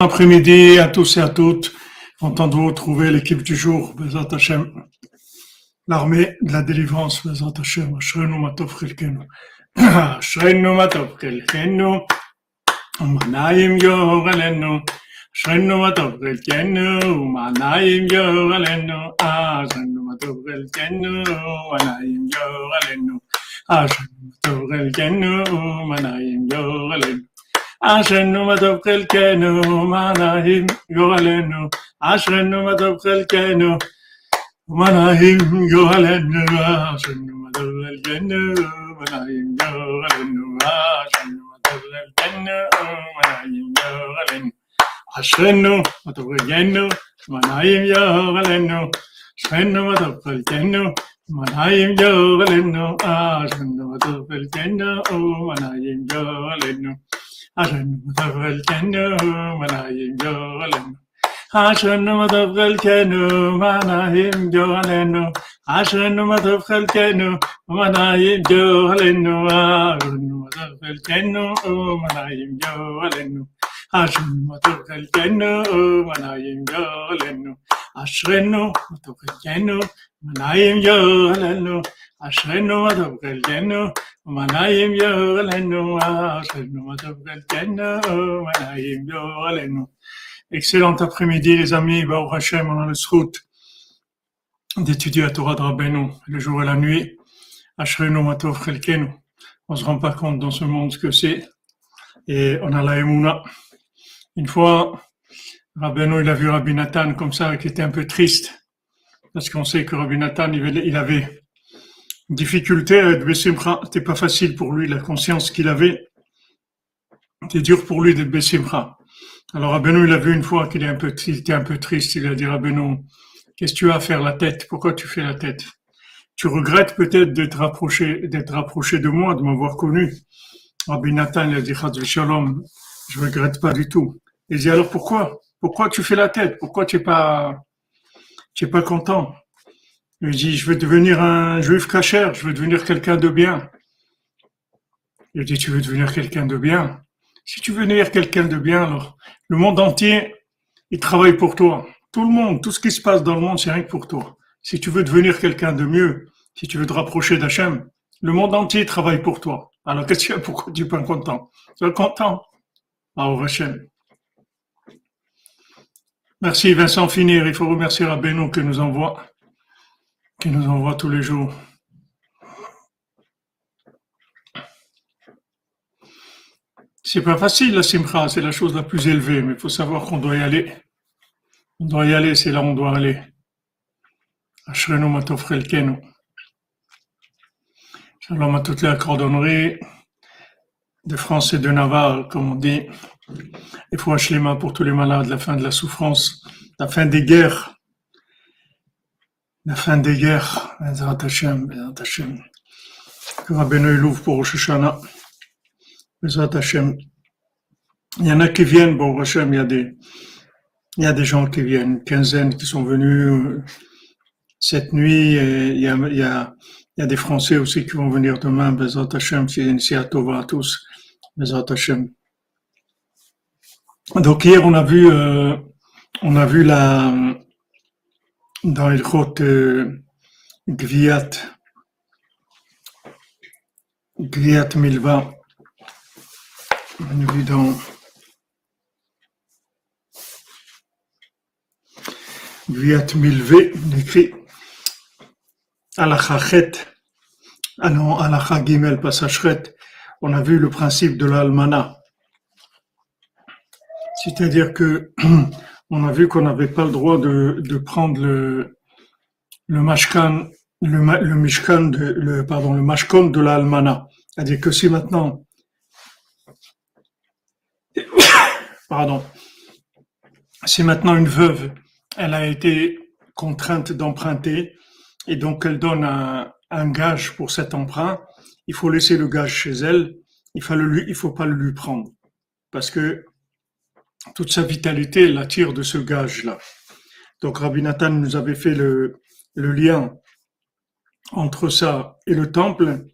après-midi à tous et à toutes. Content de vous retrouver l'équipe du jour, Bezat Hashem. L'armée de la délivrance, Bezat Hashem. Ashrenu matov chelkenu. Ashrenu matov chelkenu. Umanayim yorelenu. Ashrenu matov chelkenu. Umanayim yorelenu. Ashrenu matov chelkenu. Umanayim yorelenu. Ashrenu matov chelkenu. Umanayim yorelenu. אשרנו מה טוב חלקנו, מה נעים גורלנו, אשרנו מה טוב חלקנו, מה נעים גורלנו, אשרנו מה טוב חלקנו, מה נעים גורלנו, אשרנו מה טוב חלקנו, מה נעים גורלנו, אשרנו מה טוב חלקנו, מה נעים גורלנו, אשרנו מה טוב חלקנו, מה נעים גורלנו, אשרנו מה טוב Ashenu madav galkenu manayim jolenu. Ashenu madav galkenu manayim jolenu. Ashenu madav galkenu manayim jolenu. Ashenu madav galkenu manayim jolenu. Ashenu madav galkenu manayim jolenu. Ashenu madav galkenu manayim jolenu. Ashenu. Um um Excellent après-midi les amis, Baruch Hashem, on a le srout d'étudier la Torah de Rabbeinu, le jour et la nuit. Ashrenu Matov Chelkenu. On se rend pas compte dans ce monde ce que c'est. Et on a la Emouna. Une fois, Rabbeinu, il a vu Rabbi Nathan comme ça, qui était un peu triste. Parce qu'on sait que Rabbi Nathan, il avait difficulté à être Bessimcha, c'était pas facile pour lui, la conscience qu'il avait. C'était dur pour lui d'être Bessimcha. Alors Abenou, il a vu une fois qu'il était un peu triste, il a dit Abenou, qu'est-ce que tu as à faire la tête? Pourquoi tu fais la tête? Tu regrettes peut-être d'être rapproché, d'être rapproché de moi, de m'avoir connu? Rabbi Nathan, il a dit Shalom, je regrette pas du tout. Il dit alors pourquoi? Pourquoi tu fais la tête? Pourquoi tu es pas, tu es pas content? Il dit, je veux devenir un juif cachère, je veux devenir quelqu'un de bien. Il dit, tu veux devenir quelqu'un de bien? Si tu veux devenir quelqu'un de bien, alors le monde entier, il travaille pour toi. Tout le monde, tout ce qui se passe dans le monde, c'est rien que pour toi. Si tu veux devenir quelqu'un de mieux, si tu veux te rapprocher d'Hachem, le monde entier travaille pour toi. Alors qu'est-ce que pourquoi tu es pas content? Tu es content? Ah, Hachem. Merci Vincent Finir, il faut remercier Rabbeinu que nous envoie qui nous envoie tous les jours. C'est pas facile la simcha, c'est la chose la plus élevée, mais il faut savoir qu'on doit y aller. On doit y aller, c'est là où on doit aller. Ashrenu matofrelkenu. Shalom à toutes les cordonneries de France et de Navarre, comme on dit. Et faut mains pour tous les malades, la fin de la souffrance, la fin des guerres la fin des guerres, Bezrat Hashem, Bezrat Hashem. Que Rabbeinu l'ouvre pour Rosh Hashanah. Bezrat Hashem. Il y en a qui viennent, bon Hashem, il y a des, il y a des gens qui viennent, une quinzaine qui sont venus euh, cette nuit, et il y a, il y a, il y a des Français aussi qui vont venir demain, Bezrat Hashem, c'est à Tova à tous, Bezrat Hashem. Donc hier, on a vu, euh, on a vu la, dans Ilchot euh, Gviat, Gviat Milva, on a vu dans Gviat Milvé, écrit Alachachet, ah non, Alacha Gimel Passachret, on a vu le principe de l'almana. C'est-à-dire que on a vu qu'on n'avait pas le droit de, de prendre le, le mashkan, le, le de, le, pardon, le mashkon de l'almana. C'est-à-dire que si maintenant, pardon, si maintenant une veuve, elle a été contrainte d'emprunter et donc elle donne un, un, gage pour cet emprunt, il faut laisser le gage chez elle, il faut, le, il faut pas le lui prendre. Parce que toute sa vitalité, la tire de ce gage-là. Donc Rabbi Nathan nous avait fait le, lien entre ça et le temple.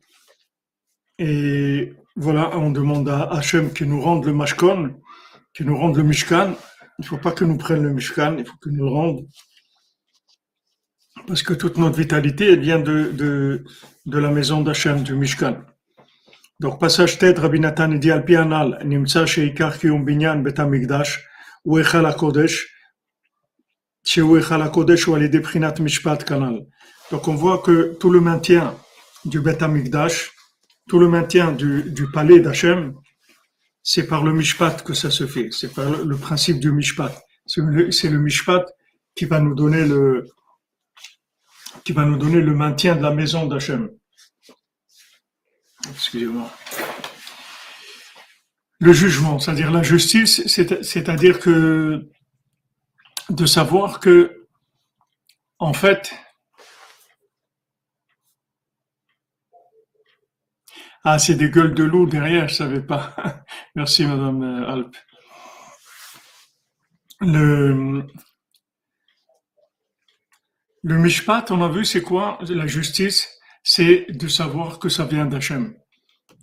Et voilà, on demande à Hachem qui nous rende le Mashkon, qui nous rende le Mishkan, Il ne faut pas que nous prenne le Mishkan, il faut que nous le rendent. Parce que toute notre vitalité, vient de, de, de la maison d'Hachem, du Mishkan. Donc, passage sheikar kiyum binyan betamikdash, ou echal kodesh, ou echal kodesh ou alidé prinat mishpat kanal. Donc, on voit que tout le maintien du betamikdash, tout le maintien du, du palais d'Hachem, c'est par le mishpat que ça se fait. C'est par le, principe du mishpat. C'est le, le, mishpat qui va nous donner le, qui va nous donner le maintien de la maison d'Hachem. Excusez-moi. Le jugement, c'est-à-dire la justice, c'est-à-dire que de savoir que, en fait, Ah, c'est des gueules de loup derrière, je savais pas. Merci, Madame euh, Alp. Le, le mishpat, on a vu, c'est quoi La justice, c'est de savoir que ça vient d'Hachem.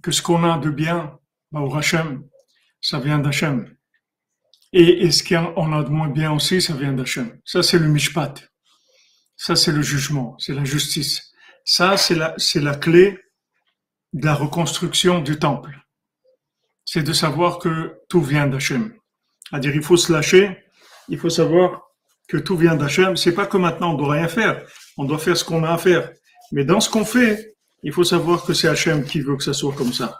Que ce qu'on a de bien, bah, au Hachem, ça vient d'Hachem. Et, et ce qu'on a de moins bien aussi, ça vient d'Hachem. Ça, c'est le mishpat. Ça, c'est le jugement, c'est la justice. Ça, c'est la, c'est la clé de la reconstruction du temple. C'est de savoir que tout vient d'Hachem. C'est-à-dire, il faut se lâcher, il faut savoir que tout vient d'Hachem. C'est pas que maintenant on doit rien faire. On doit faire ce qu'on a à faire. Mais dans ce qu'on fait, il faut savoir que c'est Hachem qui veut que ça soit comme ça.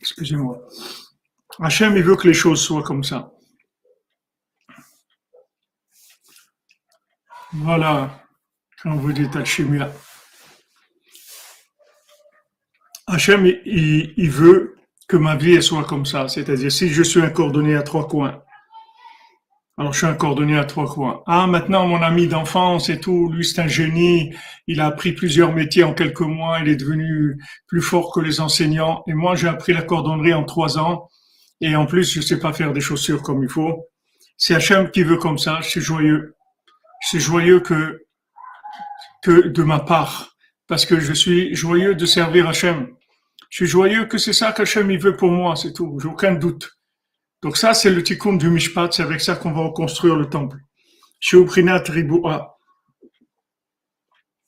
Excusez-moi. Hachem, il veut que les choses soient comme ça. Voilà quand vous dites Alchimia. Hachem, il, veut que ma vie soit comme ça. C'est-à-dire, si je suis un cordonnier à trois coins, alors je suis un cordonnier à trois coins. Ah, maintenant, mon ami d'enfance et tout, lui, c'est un génie. Il a appris plusieurs métiers en quelques mois. Il est devenu plus fort que les enseignants. Et moi, j'ai appris la cordonnerie en trois ans. Et en plus, je sais pas faire des chaussures comme il faut. C'est Hachem qui veut comme ça. Suis joyeux. Suis joyeux que que de ma part, parce que je suis joyeux de servir Hachem. Je suis joyeux que c'est ça qu'Hachem il veut pour moi, c'est tout, j'ai aucun doute. Donc ça, c'est le tikkun du Mishpat, c'est avec ça qu'on va reconstruire le temple. Shiuprinat Ribua.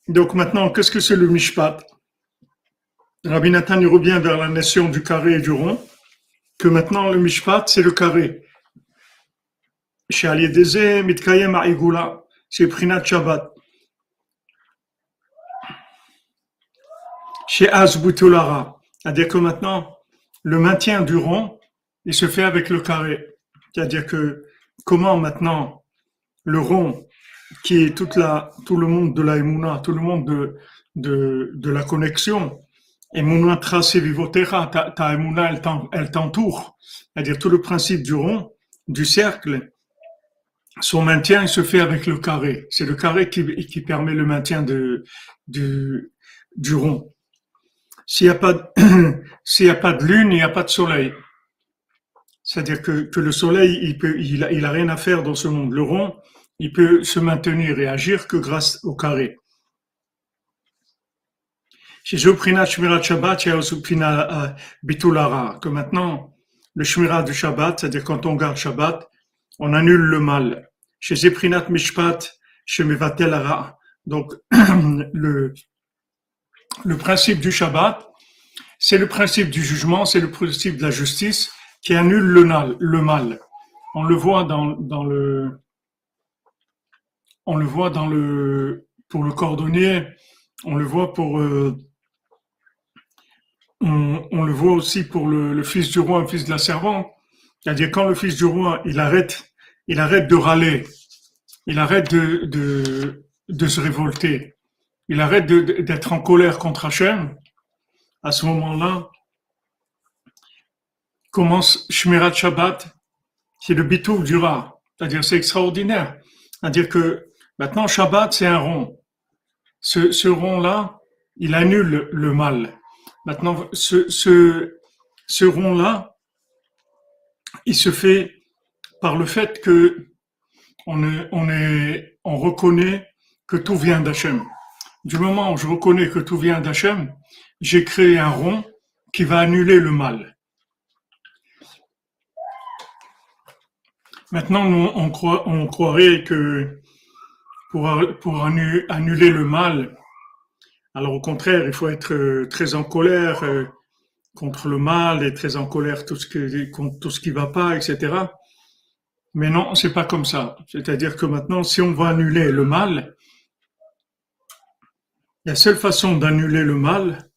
Donc maintenant, qu'est-ce que c'est le Mishpat? Rabbi Nathan revient vers la nation du carré et du rond, que maintenant le Mishpat, c'est le carré. Chez Aliedeze, Mitkayem Aigula, c'est Prinat Shabbat. chez Azbutulara. C'est-à-dire que maintenant, le maintien du rond, il se fait avec le carré. C'est-à-dire que comment maintenant le rond, qui est tout le monde de la Emouna, tout le monde de, la connexion, Emouna tracé vivotera, ta, ta Emouna, elle t'entoure. C'est-à-dire tout le principe du rond, du cercle, son maintien il se fait avec le carré. C'est le carré qui, permet le maintien du, rond. S'il n'y a pas de lune, il n'y a pas de soleil. C'est-à-dire que, que, le soleil, il peut, il a, il a rien à faire dans ce monde. Le rond, il peut se maintenir et agir que grâce au carré. Que maintenant, le Shmirat du Shabbat, c'est-à-dire quand on garde Shabbat, on annule le mal. Chez Zeprinat Mishpat, chez Mevatelara, donc le, le principe du Shabbat, c'est le principe du jugement, c'est le principe de la justice qui annule le, mal. On le voit dans, le, on le voit dans le, pour le cordonnier, on le voit pour, euh, on, le voit aussi pour le, fils du roi, le fils de la servante. C'est-à-dire quand le fils du roi, il arrête, il arrête de râler, il arrête de, de se révolter il arrête d'être en colère contre Hachem, à ce moment-là, commence Shmirat Shabbat, c'est le bitou du rat. C'est-à-dire, c'est extraordinaire. C'est-à-dire que maintenant, Shabbat, c'est un rond. Ce, rond-là, il annule le mal. Maintenant, ce, rond-là, il se fait par le fait que on reconnaît que tout vient d'Hachem. Du moment où je reconnais que tout vient d'Hachem, j'ai créé un rond qui va annuler le mal. Maintenant, on, croit, on croirait que pour, pour annuler le mal, alors au contraire, il faut être euh, très en colère euh, contre le mal et très en colère tout ce qui, contre tout ce qui va pas, etc. Mais non, c'est pas comme ça. C'est-à-dire que maintenant, si on va annuler le mal, la seule façon d'annuler le mal,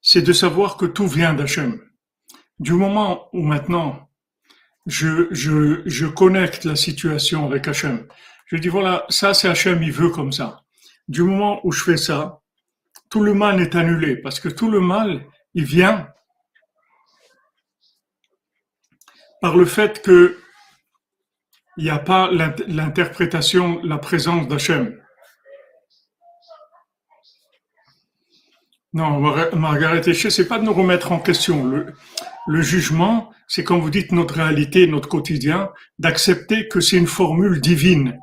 c'est de savoir que tout vient d'Hachem. Du moment où maintenant je, je, je connecte la situation avec Hachem, je dis voilà, ça c'est Hachem, il veut comme ça. Du moment où je fais ça, tout le mal est annulé parce que tout le mal, il vient par le fait que il n'y a pas l'interprétation, la présence d'Hachem. Non, Margaret Eché, c'est pas de nous remettre en question. Le, le jugement, c'est quand vous dites notre réalité, notre quotidien, d'accepter que c'est une formule divine.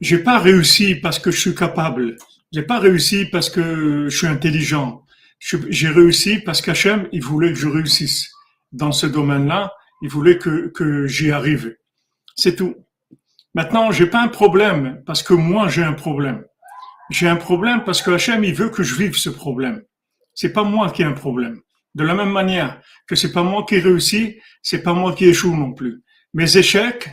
J'ai pas réussi parce que je suis capable. J'ai pas réussi parce que je suis intelligent. J'ai réussi parce qu'Hachem, il voulait que je réussisse dans ce domaine-là. Il voulait que, que j'y arrive. C'est tout. Maintenant, j'ai pas un problème parce que moi j'ai un problème. J'ai un problème parce que Hachem, il veut que je vive ce problème. C'est pas moi qui ai un problème. De la même manière que c'est pas moi qui réussis, c'est pas moi qui échoue non plus. Mes échecs,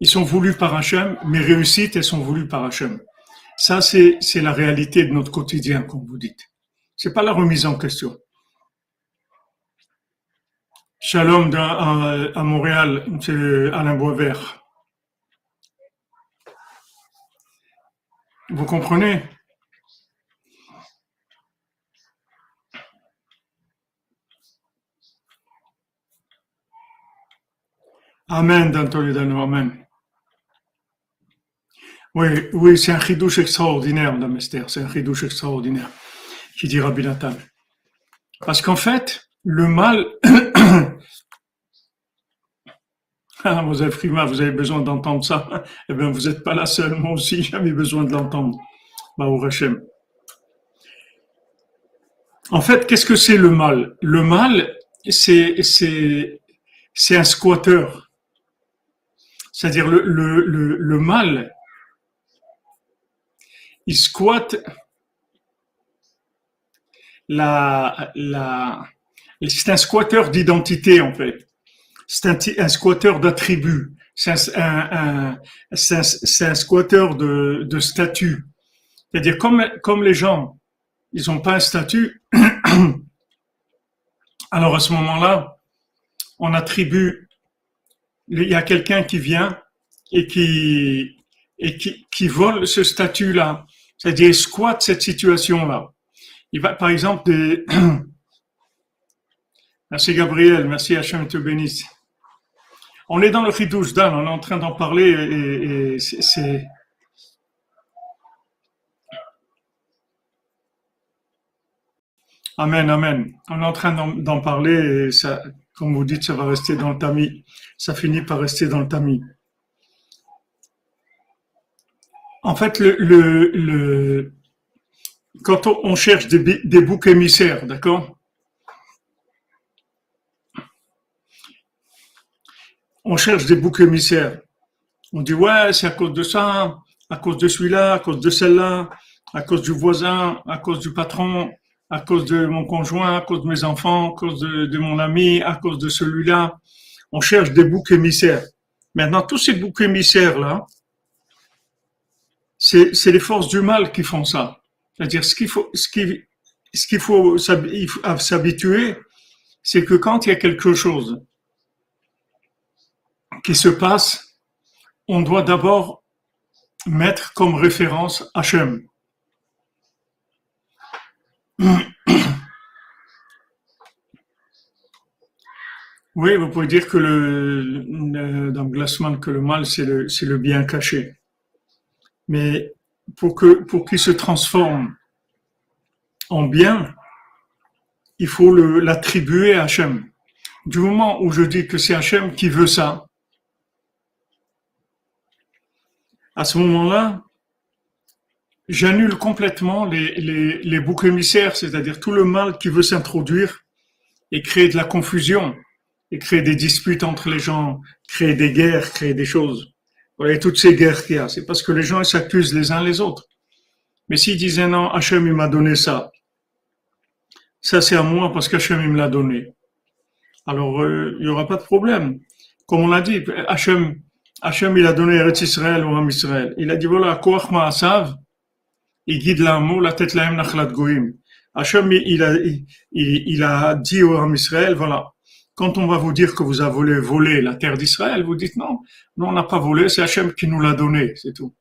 ils sont voulus par Hachem, mes réussites, elles sont voulues par Hachem. Ça, c'est, c'est la réalité de notre quotidien, comme vous dites. C'est pas la remise en question. Shalom à, à Montréal, c'est Alain Boisvert. Vous comprenez? Amen, Dano, Amen. Oui, oui, c'est un chidouche extraordinaire, Dame Esther, c'est un chidouche extraordinaire, qui dit Rabbi Nathan. Parce qu'en fait, le mal, ah, vous avez besoin d'entendre ça. Eh bien, vous n'êtes pas la seule, moi aussi, j'avais besoin de l'entendre. Hashem. En fait, qu'est-ce que c'est le mal? Le mal, c'est, c'est, c'est un squatteur. C'est-à-dire le, le, le, mal, il squatte la, la, c'est un squatteur d'identité en fait. C'est un, un squatteur d'attributs. C'est un, un, squatteur de, de statut. C'est-à-dire comme, les gens, ils n'ont pas un statut, alors à ce moment-là, on attribue il y a quelqu'un qui vient et qui, et qui, qui vole ce statut-là, c'est-à-dire squatte cette situation-là. Il va, par exemple, merci Gabriel, merci Hachem te bénisse. On est dans le Ridouche Dan, on est en train d'en parler et, c'est. Amen, amen. On est en train d'en parler et ça, comme vous dites, ça va rester dans le tamis. Ça finit par rester dans le tamis. En fait, le, le, quand on cherche des boucs émissaires, d'accord? On cherche des boucs émissaires. On dit, ouais, c'est à cause de ça, à cause de celui-là, à cause de celle-là, à cause du voisin, à cause du patron, à cause de mon conjoint, à cause de mes enfants, à cause de, mon ami, à cause de celui-là. On cherche des boucs émissaires. Maintenant, tous ces boucs émissaires-là, c'est, les forces du mal qui font ça. C'est-à-dire, ce qu'il faut, ce qui, ce qu'il faut s'habituer, c'est que quand il y a quelque chose qui se passe, on doit d'abord mettre comme référence Hachem. Oui, vous pouvez dire que le, dans Glassman, que le mal, c'est le, le bien caché. Mais pour que, pour qu'il se transforme en bien, il faut le, l'attribuer à Hachem. Du moment où je dis que c'est Hachem qui veut ça, à ce moment-là, j'annule complètement les, les, les boucs émissaires, c'est-à-dire tout le mal qui veut s'introduire et créer de la confusion et créer des disputes entre les gens, créer des guerres, créer des choses. Voilà, toutes ces guerres qu'il y a, c'est parce que les gens s'accusent les uns les autres. Mais s'ils disaient non, Hachem il m'a donné ça, ça c'est à moi parce qu'Hachem il me l'a donné. Alors euh, il n'y aura pas de problème. Comme on l'a dit, Hachem, Hachem il a donné Eretz Israël au Ram Israël. Il a dit voilà, Koach Ma'asav, il guide l'amour, la tête laem nachlat goïm. Hachem il a, il, a dit au Ram Israël voilà, quand on va vous dire que vous avez volé la terre d'Israël, vous dites non, non, on n'a pas volé, c'est Hachem qui nous l'a donné, c'est tout.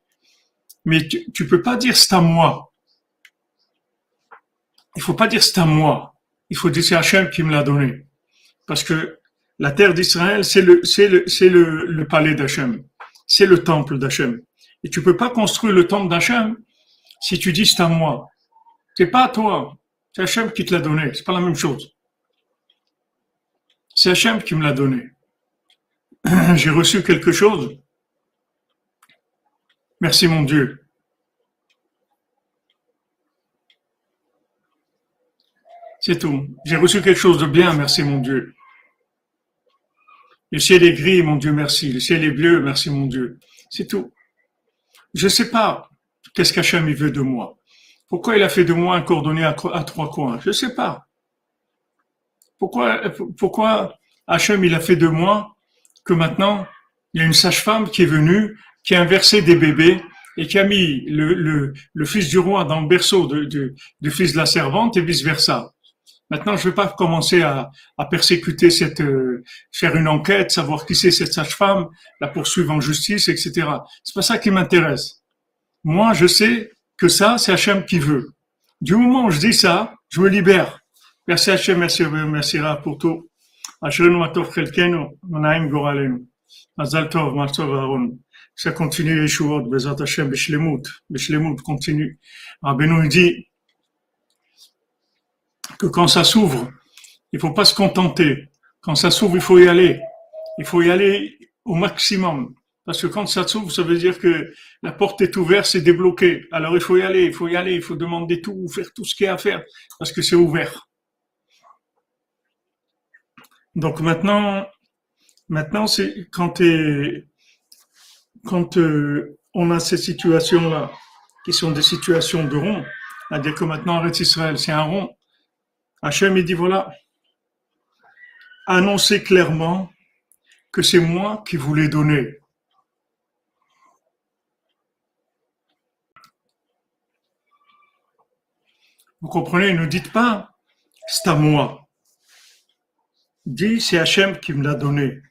Mais tu, ne peux pas dire c'est à moi. Il faut pas dire c'est à moi. Il faut dire c'est Hachem qui me l'a donné. Parce que la terre d'Israël, c'est le, palais d'Hachem. C'est le temple d'Hachem. Et tu peux pas construire le temple d'Hachem si tu dis c'est à moi. C'est pas à toi. C'est Hachem qui te l'a donné. C'est pas la même chose. C'est Hachem qui me l'a donné. J'ai reçu quelque chose. Merci mon Dieu. C'est tout. J'ai reçu quelque chose de bien, merci mon Dieu. Le ciel est gris, mon Dieu, merci. Le ciel est bleu, merci mon Dieu. C'est tout. Je ne sais pas qu'est-ce qu'Hachem veut de moi. Pourquoi il a fait de moi un cordonnier à, trois coins? Je ne sais pas. Pourquoi, pourquoi Hachem, il a fait de moi que maintenant, il y a une sage-femme qui est venue, qui a inversé des bébés et qui a mis le, le, fils du roi dans le berceau du fils de la servante et vice-versa. Maintenant, je ne vais pas commencer à, à persécuter cette, euh, faire une enquête, savoir qui c'est cette sage-femme, la poursuivre en justice, etc. C'est pas ça qui m'intéresse. Moi, je sais que ça, c'est Hachem qui veut. Du moment où je dis ça, je me libère. Merci Hachem, merci merci là pour tout. Ça continue, Yeshuot, Bezat Hachem, Bishlemut, Bishlemut continue. Rabbeinu dit, que quand ça s'ouvre, il faut pas se contenter. Quand ça s'ouvre, il faut y aller. Il faut y aller au maximum. Parce que quand ça s'ouvre, ça veut dire que la porte est ouverte, c'est débloqué. Alors il faut y aller, il faut y aller, il faut demander tout, faire tout ce qu'il y a à faire, parce que c'est ouvert. Donc maintenant, maintenant c'est quand, euh, on a ces situations-là, qui sont des situations de rond, c'est-à-dire que maintenant arrête Israël, c'est un rond. Hachem il dit voilà, annoncez clairement que c'est moi qui vous l'ai donné. Vous comprenez, ne dites pas c'est à moi dit c'est Hachem qui me l'a donné.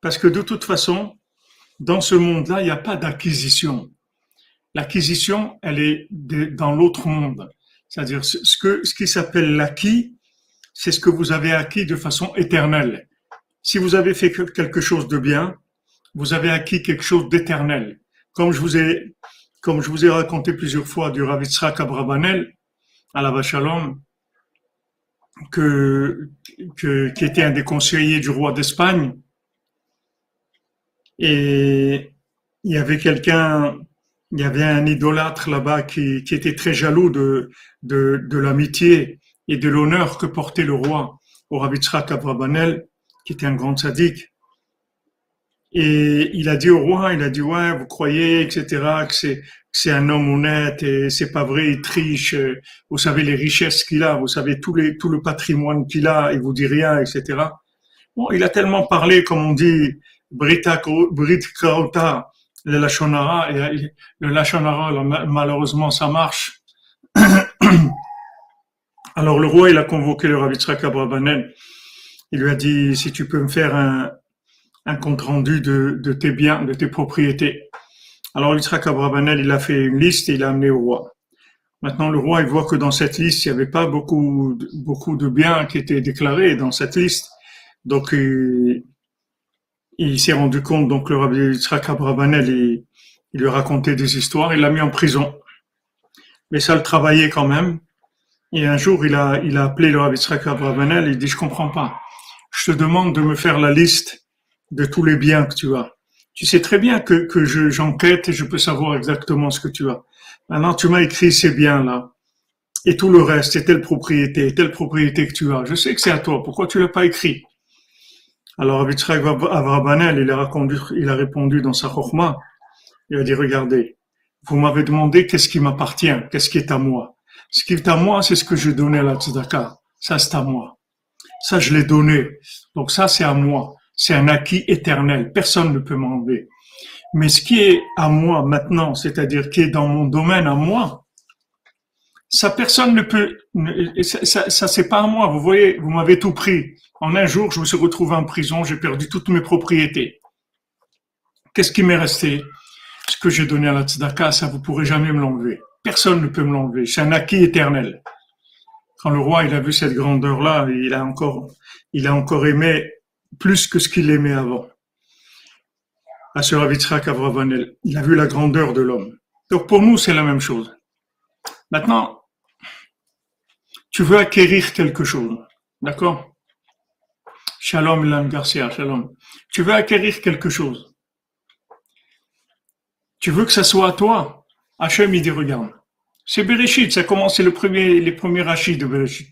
Parce que de toute façon, dans ce monde-là, il n'y a pas d'acquisition. L'acquisition, elle est dans l'autre monde. C'est-à-dire ce, que, ce qui s'appelle l'acquis, c'est ce que vous avez acquis de façon éternelle. Si vous avez fait quelque chose de bien, vous avez acquis quelque chose d'éternel. Comme je vous ai, comme je vous ai raconté plusieurs fois du Rav Yitzhak Abrabanel, à la Vachalom, que, que, qui était un des conseillers du roi d'Espagne. Et il y avait quelqu'un, il y avait un idolâtre là-bas qui, qui, était très jaloux de, de, de l'amitié et de l'honneur que portait le roi au Rabitzrak Abrabanel, qui était un grand sadique. Et il a dit au roi, il a dit, ouais, vous croyez, etc., que c'est, c'est un homme honnête et c'est pas vrai, il triche. Vous savez les richesses qu'il a, vous savez tout, les, tout le patrimoine qu'il a, il vous dit rien, etc. Bon, il a tellement parlé, comme on dit, Brita, Brit le Lachonara, le Lachonara, malheureusement, ça marche. Alors le roi, il a convoqué le Ravitzrak Abrabanen. Il lui a dit, si tu peux me faire un, compte rendu de, tes biens, de tes propriétés. Alors Yitzhak Abrabanel, il a fait une liste et il l'a amené au roi. Maintenant, le roi, il voit que dans cette liste, il n'y avait pas beaucoup, beaucoup de biens qui étaient déclarés dans cette liste. Donc, s'est rendu compte, donc le rabbi Yitzhak Abrabanel, il, il lui a raconté des histoires, il l'a mis en prison. Mais ça le travaillait quand même. Et un jour, il a, il appelé le rabbi Yitzhak Abrabanel, il dit, je comprends pas. Je te demande de me faire la liste de tous les biens que tu as tu sais très bien que, que je, j'enquête et je peux savoir exactement ce que tu as. Maintenant, tu m'as écrit ces biens-là. Et tout le reste, c'est telle propriété, telle propriété que tu as. Je sais que c'est à toi. Pourquoi tu l'as pas écrit? Alors Abitzrak Avrabanel, il a, il a répondu dans sa chokma, il a dit, regardez, vous m'avez demandé qu'est-ce qui m'appartient, qu'est-ce qui est à moi. Ce qui est à moi, c'est ce que je donnais à la tzedaka. Ça, c'est à moi. Ça, je l'ai donné. Donc ça, c'est à moi. C'est un acquis éternel. Personne ne peut m'enlever. Mais ce qui est à moi maintenant, c'est-à-dire qui est dans mon domaine à moi, ça personne ne peut, ça, ça, c'est pas à moi. Vous voyez, vous m'avez tout pris. En un jour, je me suis retrouvé en prison, j'ai perdu toutes mes propriétés. Qu'est-ce qui m'est resté? Ce que j'ai donné à la tzedaka, ça vous pourrez jamais me l'enlever. Personne ne peut me l'enlever. C'est un acquis éternel. Quand le roi, a vu cette grandeur-là, il a encore, il a encore aimé plus que ce qu'il aimait avant. Avravanel, il a vu la grandeur de l'homme. Donc pour nous, c'est la même chose. Maintenant, tu veux acquérir quelque chose, d'accord? Shalom Ilan Garcia, shalom. Tu veux acquérir quelque chose. Tu veux que ça soit à toi. Hachem, il dit, regarde. C'est Bereshit, ça commence, c'est le premier, les premiers rachis de Bereshit.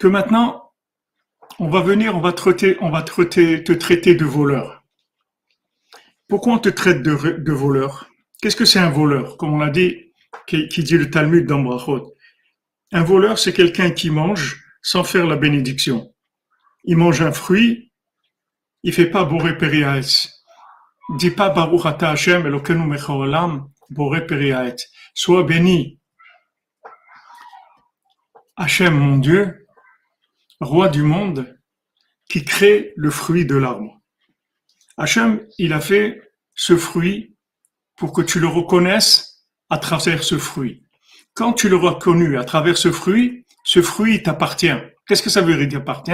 Que maintenant, on va venir, on va on va te traiter de voleur. Pourquoi on te traite de, voleur? Qu'est-ce que c'est un voleur? Comme on l'a dit, qui, dit le Talmud dans Brachot. Un voleur, c'est quelqu'un qui mange sans faire la bénédiction. Il mange un fruit, il fait pas Boré Periaes. Il dit pas Baruch Ata Hashem Elokeinu Mecholam Boré Periaes. Sois béni. Hachem, mon Dieu, roi du monde, qui crée le fruit de l'arbre. Hachem, il a fait ce fruit pour que tu le reconnaisses à travers ce fruit. Quand tu le reconnu à travers ce fruit, ce fruit t'appartient. Qu'est-ce que ça veut dire appartient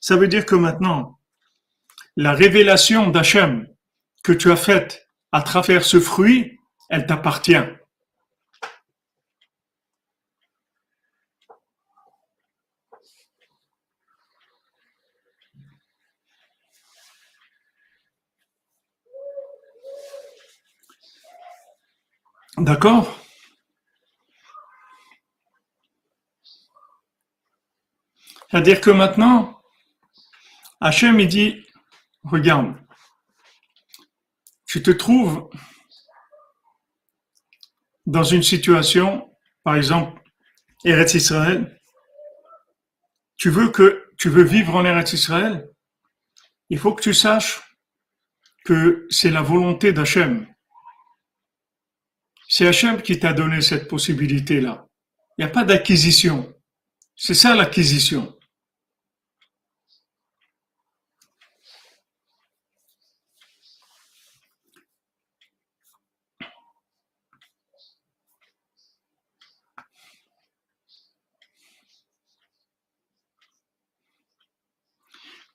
Ça veut dire que maintenant, la révélation d'Hachem que tu as faite à travers ce fruit, elle t'appartient. D'accord? C'est-à-dire que maintenant, Hachem, il dit, regarde, tu te trouves dans une situation, par exemple, Eretz Israël, tu veux vivre en Eretz Israël, il faut que tu saches que c'est la volonté d'Hachem. C'est Hachem qui t'a donné cette possibilité-là. Il n'y a pas d'acquisition. C'est ça l'acquisition.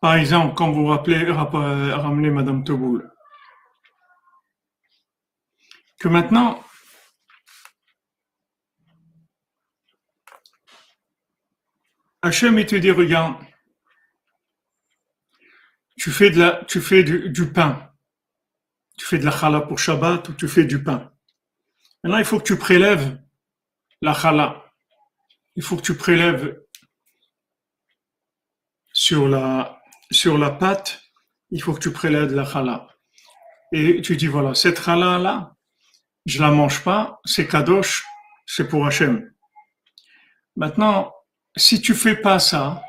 Par exemple, quand vous rappelez, ramenez Madame Toboul, que maintenant, Hachem, il te dit, regarde, tu fais, de la, tu fais du, pain. Tu fais de la challah pour Shabbat ou tu fais du pain. Maintenant, il faut que tu prélèves la challah. Il faut que tu prélèves sur la, sur la pâte, il faut que tu prélèves la challah. Et tu dis, voilà, cette challah-là, je la mange pas, c'est kadosh, c'est pour Hachem. Maintenant, si tu fais pas ça,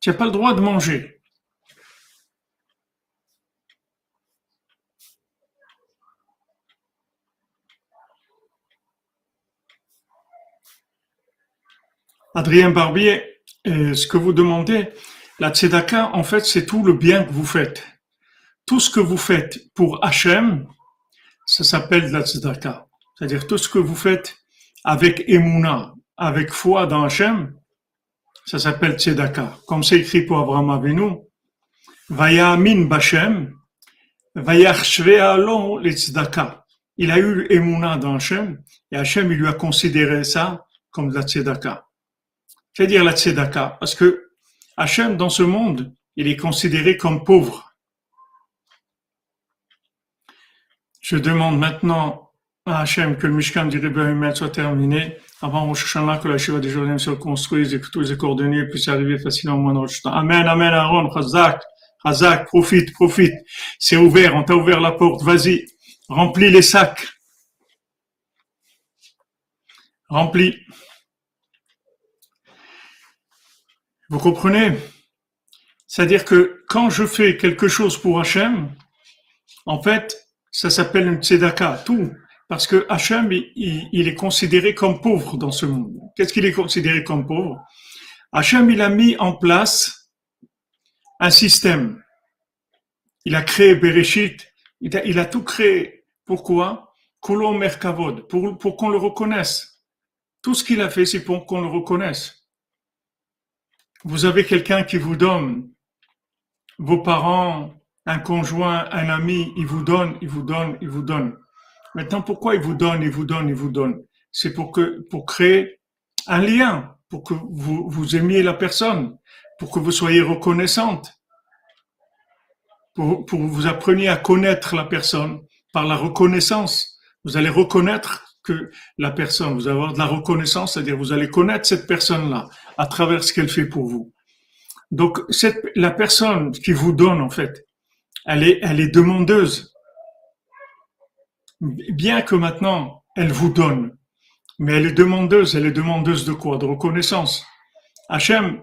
tu n'as pas le droit de manger. Adrien Barbier, euh, ce que vous demandez, la tzedaka, en fait, c'est tout le bien que vous faites. Tout ce que vous faites pour Hachem, ça s'appelle la tzedaka. C'est-à-dire tout ce que vous faites avec Emouna, avec foi dans Hachem, ça s'appelle tzedaka. Comme c'est écrit pour Abraham Avinu, Bachem, alon les tzedaka. Il a eu Emouna dans Hachem, et Hachem, il lui a considéré ça comme de la tzedaka. C'est-à-dire la tzedaka, parce que Hachem, dans ce monde, il est considéré comme pauvre. Je demande maintenant à Hachem que le Mishkan du Rebbe soit terminé, avant Rosh Hashanah, que la Shiva des Jourdains se reconstruise et que tous les coordonnées puissent arriver facilement au de Rosh Hashanah. Amen, Amen, Aaron, Chazak, Chazak, profite, profite. C'est ouvert, on t'a ouvert la porte, vas-y, remplis les sacs. Remplis. Vous comprenez? C'est-à-dire que quand je fais quelque chose pour Hachem, en fait, ça s'appelle une tzedaka, tout. Parce que Hachem, il, est considéré comme pauvre dans ce monde. Qu'est-ce qu'il est considéré comme pauvre? Hachem, il a mis en place un système. Il a créé Bereshit, il a, tout créé. Pourquoi? Merkavod, pour, pour qu'on le reconnaisse. Tout ce qu'il a fait, c'est pour qu'on le reconnaisse. Vous avez quelqu'un qui vous donne, vos parents, un conjoint, un ami, il vous donne, il vous donne, il vous donne. Maintenant, pourquoi il vous donne, il vous donne, il vous donne C'est pour que pour créer un lien, pour que vous, vous aimiez la personne, pour que vous soyez reconnaissante, pour, pour que vous appreniez à connaître la personne par la reconnaissance. Vous allez reconnaître que la personne, vous allez avoir de la reconnaissance, c'est-à-dire vous allez connaître cette personne-là à travers ce qu'elle fait pour vous. Donc, cette, la personne qui vous donne, en fait, elle est, elle est demandeuse bien que maintenant elle vous donne, mais elle est demandeuse, elle est demandeuse de quoi? De reconnaissance. Hachem,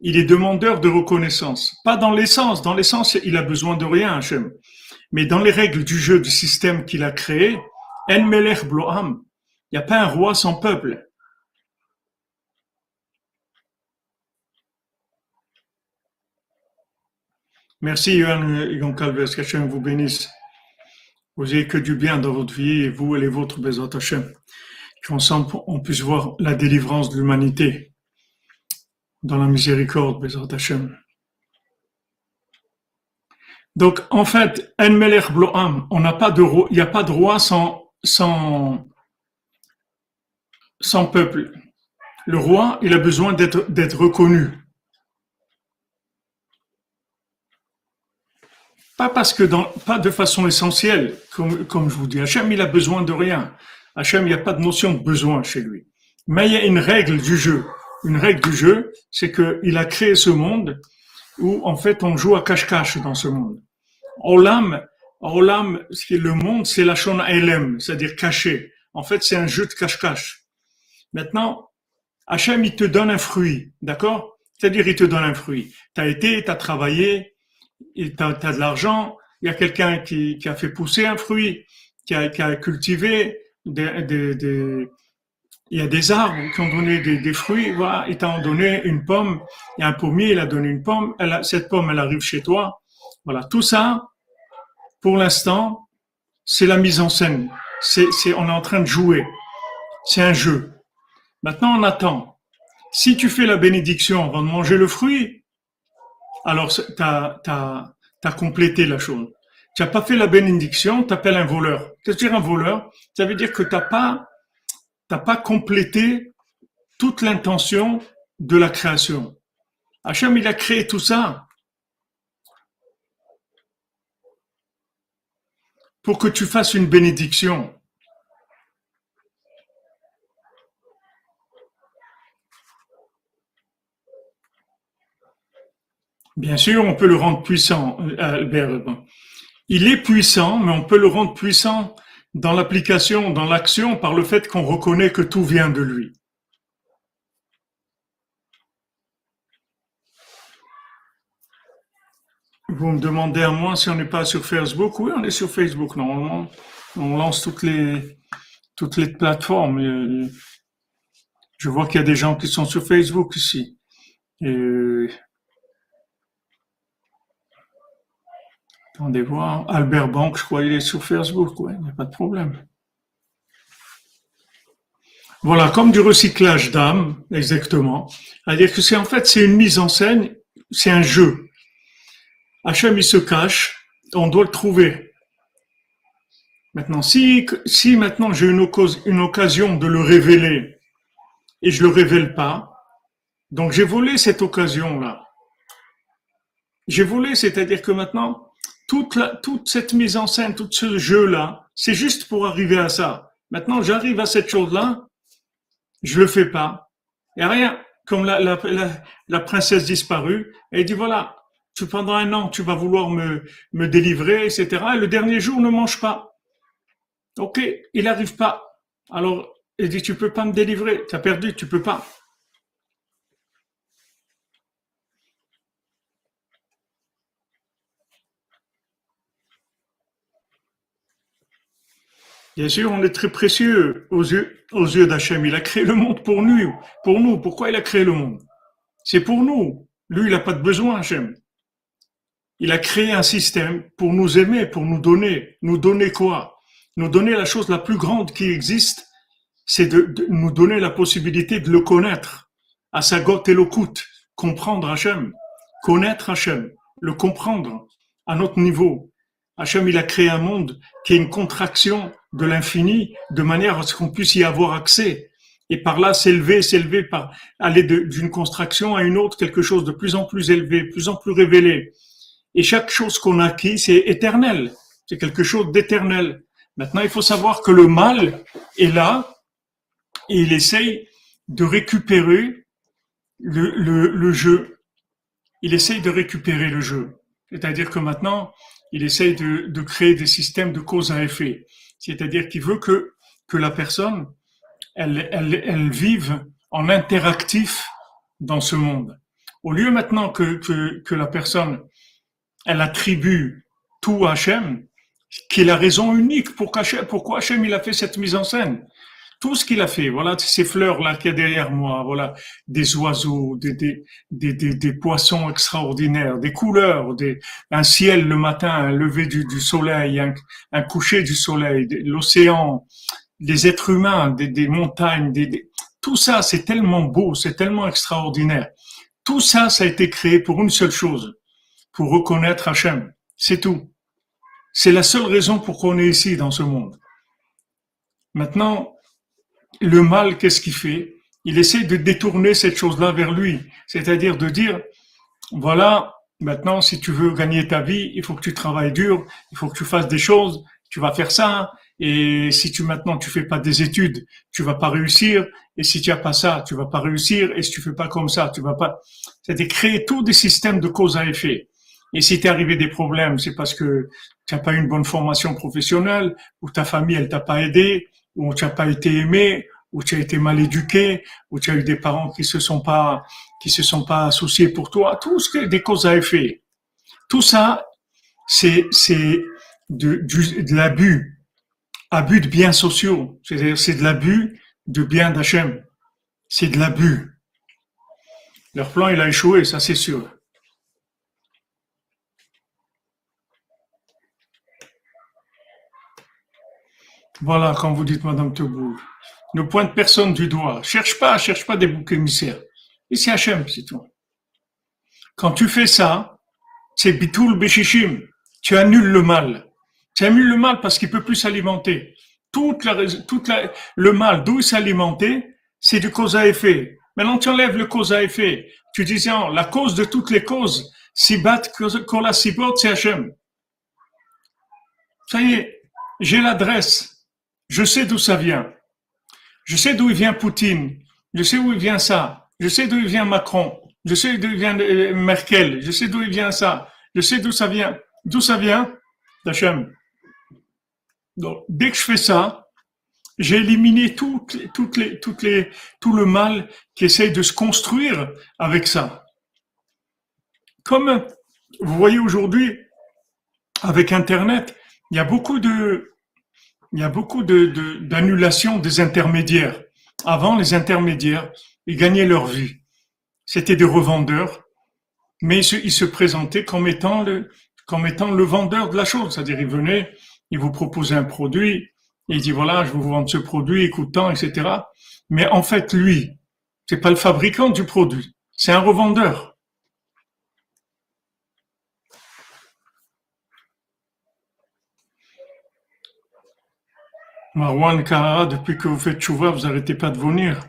il est demandeur de reconnaissance. Pas dans l'essence, dans l'essence, il a besoin de rien, Hachem. Mais dans les règles du jeu, du système qu'il a créé, En Melech Bloam, il n'y a pas un roi sans peuple. Merci, Yohan Calves, qu'Hachem vous bénisse. Vous n'ayez que du bien dans votre vie, et vous et les vôtres, Bezat Hashem. Qu'ensemble, on puisse voir la délivrance de l'humanité dans la miséricorde, Bezat Hashem. Donc, en fait, En Melech Bloam, on n'a pas de roi, il n'y a pas de roi sans, sans, sans peuple. Le roi, il a besoin d'être, d'être reconnu. Pas parce que dans, pas de façon essentielle, comme, je vous dis. Hachem, il a besoin de rien. Hachem, il n'y a pas de notion de besoin chez lui. Mais il y a une règle du jeu. Une règle du jeu, c'est qu'il a créé ce monde où, en fait, on joue à cache-cache dans ce monde. Olam, Olam, le monde, c'est la shon elem, c'est-à-dire caché. En fait, c'est un jeu de cache-cache. Maintenant, Hachem, il te donne un fruit, d'accord? C'est-à-dire, il te donne un fruit. Tu as été, tu as travaillé, tu as, de l'argent, il y a quelqu'un qui, qui, a fait pousser un fruit, qui a, qui a cultivé des, il y a des arbres qui ont donné des, fruits, voilà, il t'a donné une pomme, il y a un pommier, il a donné une pomme, elle cette pomme, elle arrive chez toi. Voilà, tout ça, pour l'instant, c'est la mise en scène. C'est, on est en train de jouer. C'est un jeu. Maintenant, on attend. Si tu fais la bénédiction avant de manger le fruit, alors tu as, complété la chose. Tu n'as pas fait la bénédiction, tu appelles un voleur. Qu'est-ce que dire un voleur? Ça veut dire que tu n'as pas, complété toute l'intention de la création. Hachem, il a créé tout ça pour que tu fasses une bénédiction. Bien sûr, on peut le rendre puissant, Albert. Il est puissant, mais on peut le rendre puissant dans l'application, dans l'action, par le fait qu'on reconnaît que tout vient de lui. Vous me demandez à moi si on n'est pas sur Facebook. Oui, on est sur Facebook normalement. On lance toutes les toutes les plateformes. Je vois qu'il y a des gens qui sont sur Facebook ici. Et Attendez voir. Albert Bank, je crois qu'il est sur Facebook, ouais, il n'y a pas de problème. Voilà, comme du recyclage d'âme, exactement. C'est-à-dire que c'est en fait, c'est une mise en scène, c'est un jeu. Hachem, il se cache, on doit le trouver. Maintenant, si, si maintenant j'ai une, une occasion de le révéler et je le révèle pas, donc j'ai volé cette occasion-là. J'ai volé, c'est-à-dire que maintenant, toute, cette mise en scène, tout ce jeu-là, c'est juste pour arriver à ça. Maintenant, j'arrive à cette chose-là, je le fais pas. A rien. Comme la, la, la, princesse disparue, elle dit voilà, tu pendant un an, tu vas vouloir me, me délivrer, etc. Et le dernier jour, ne mange pas. Ok, il n'arrive pas. Alors, il dit, tu peux pas me délivrer, tu as perdu, tu peux pas. Bien sûr, on est très précieux aux yeux, aux yeux d'Hachem. Il a créé le monde pour nous. Pour nous. Pourquoi il a créé le monde? C'est pour nous. Lui, il n'a pas de besoin, Hachem. Il a créé un système pour nous aimer, pour nous donner. Nous donner quoi? Nous donner la chose la plus grande qui existe, c'est de, nous donner la possibilité de le connaître. À sa gote et l'ocoute. Comprendre Hachem. Connaître Hachem. Le comprendre à notre niveau. Hachem, il a créé un monde qui est une contraction de l'infini de manière à ce qu'on puisse y avoir accès et par là s'élever, s'élever par aller d'une contraction à une autre, quelque chose de plus en plus élevé, plus en plus révélé. Et chaque chose qu'on a acquis, c'est éternel. C'est quelque chose d'éternel. Maintenant, il faut savoir que le mal est là et il essaye de récupérer le, le, le jeu. Il essaye de récupérer le jeu. C'est-à-dire que maintenant, il essaye de, de créer des systèmes de cause à effet c'est-à-dire qu'il veut que, que la personne, elle, elle, vive en interactif dans ce monde. Au lieu maintenant que, que, que la personne, elle attribue tout à Hachem, qui est la raison unique pour pourquoi Hachem il a fait cette mise en scène tout ce qu'il a fait, voilà ces fleurs-là qu'il y a derrière moi, voilà des oiseaux, des, des, des, des, poissons extraordinaires, des couleurs, des, un ciel le matin, un lever du, du soleil, un, un, coucher du soleil, l'océan, les êtres humains, des, des montagnes, des, tout ça, c'est tellement beau, c'est tellement extraordinaire. Tout ça, ça a été créé pour une seule chose, pour reconnaître Hachem. C'est tout. C'est la seule raison pour qu'on est ici dans ce monde. Maintenant, le mal, qu'est-ce qu'il fait? Il essaie de détourner cette chose-là vers lui, c'est-à-dire de dire, voilà, maintenant, si tu veux gagner ta vie, il faut que tu travailles dur, il faut que tu fasses des choses, tu vas faire ça, et si tu maintenant tu fais pas des études, tu vas pas réussir, et si tu as pas ça, tu vas pas réussir, et si tu fais pas comme ça, tu vas pas. C'est-à-dire créer tous des systèmes de cause à effet. Et si t'es arrivé des problèmes, c'est parce que tu n'as pas eu une bonne formation professionnelle, ou ta famille elle t'a pas aidé, où tu n'as pas été aimé, où tu as été mal éduqué, où tu as eu des parents qui se sont pas, qui se sont pas associés pour toi, tout ce que des causes à effet. Tout ça, c'est, c'est de, de l'abus, abus de biens sociaux. C'est-à-dire, c'est de l'abus de biens d'Hachem. C'est de l'abus. Leur plan, il a échoué, ça c'est sûr. Voilà, quand vous dites Madame Teboul, ne pointe personne du doigt. Cherche pas, cherche pas des boucs émissaires. Ici Hachem, c'est tout. Quand tu fais ça, c'est bitul beshishim. Tu annules le mal. Tu annules le mal parce qu'il peut plus s'alimenter. Toute le mal, d'où il s'alimentait, c'est du cause à effet. Maintenant, tu enlèves le cause à effet. Tu disais, la cause de toutes les causes, si bat la sibot, c'est Hachem. Ça y est, j'ai l'adresse. Je sais d'où ça vient. Je sais d'où vient Poutine. Je sais d'où vient ça. Je sais d'où vient Macron. Je sais d'où vient euh, Merkel. Je sais d'où vient ça. Je sais d'où ça vient. D'où ça vient? D'Hachem. Donc, dès que je fais ça, j'ai éliminé les, tout le mal qui essaye de se construire avec ça. Comme vous voyez aujourd'hui, avec Internet, il y a beaucoup de, il y a beaucoup de, d'annulation des intermédiaires. Avant, les intermédiaires, ils gagnaient leur vie. C'était des revendeurs, mais ils se, ils se présentaient comme étant le, comme étant le vendeur de la chose. C'est-à-dire, ils venaient, ils vous proposaient un produit, ils disent voilà, je vais vous vendre ce produit, écoutant, etc. Mais en fait, lui, c'est pas le fabricant du produit, c'est un revendeur. Marwan Kara, depuis que vous faites chouva, vous n'arrêtez pas de venir.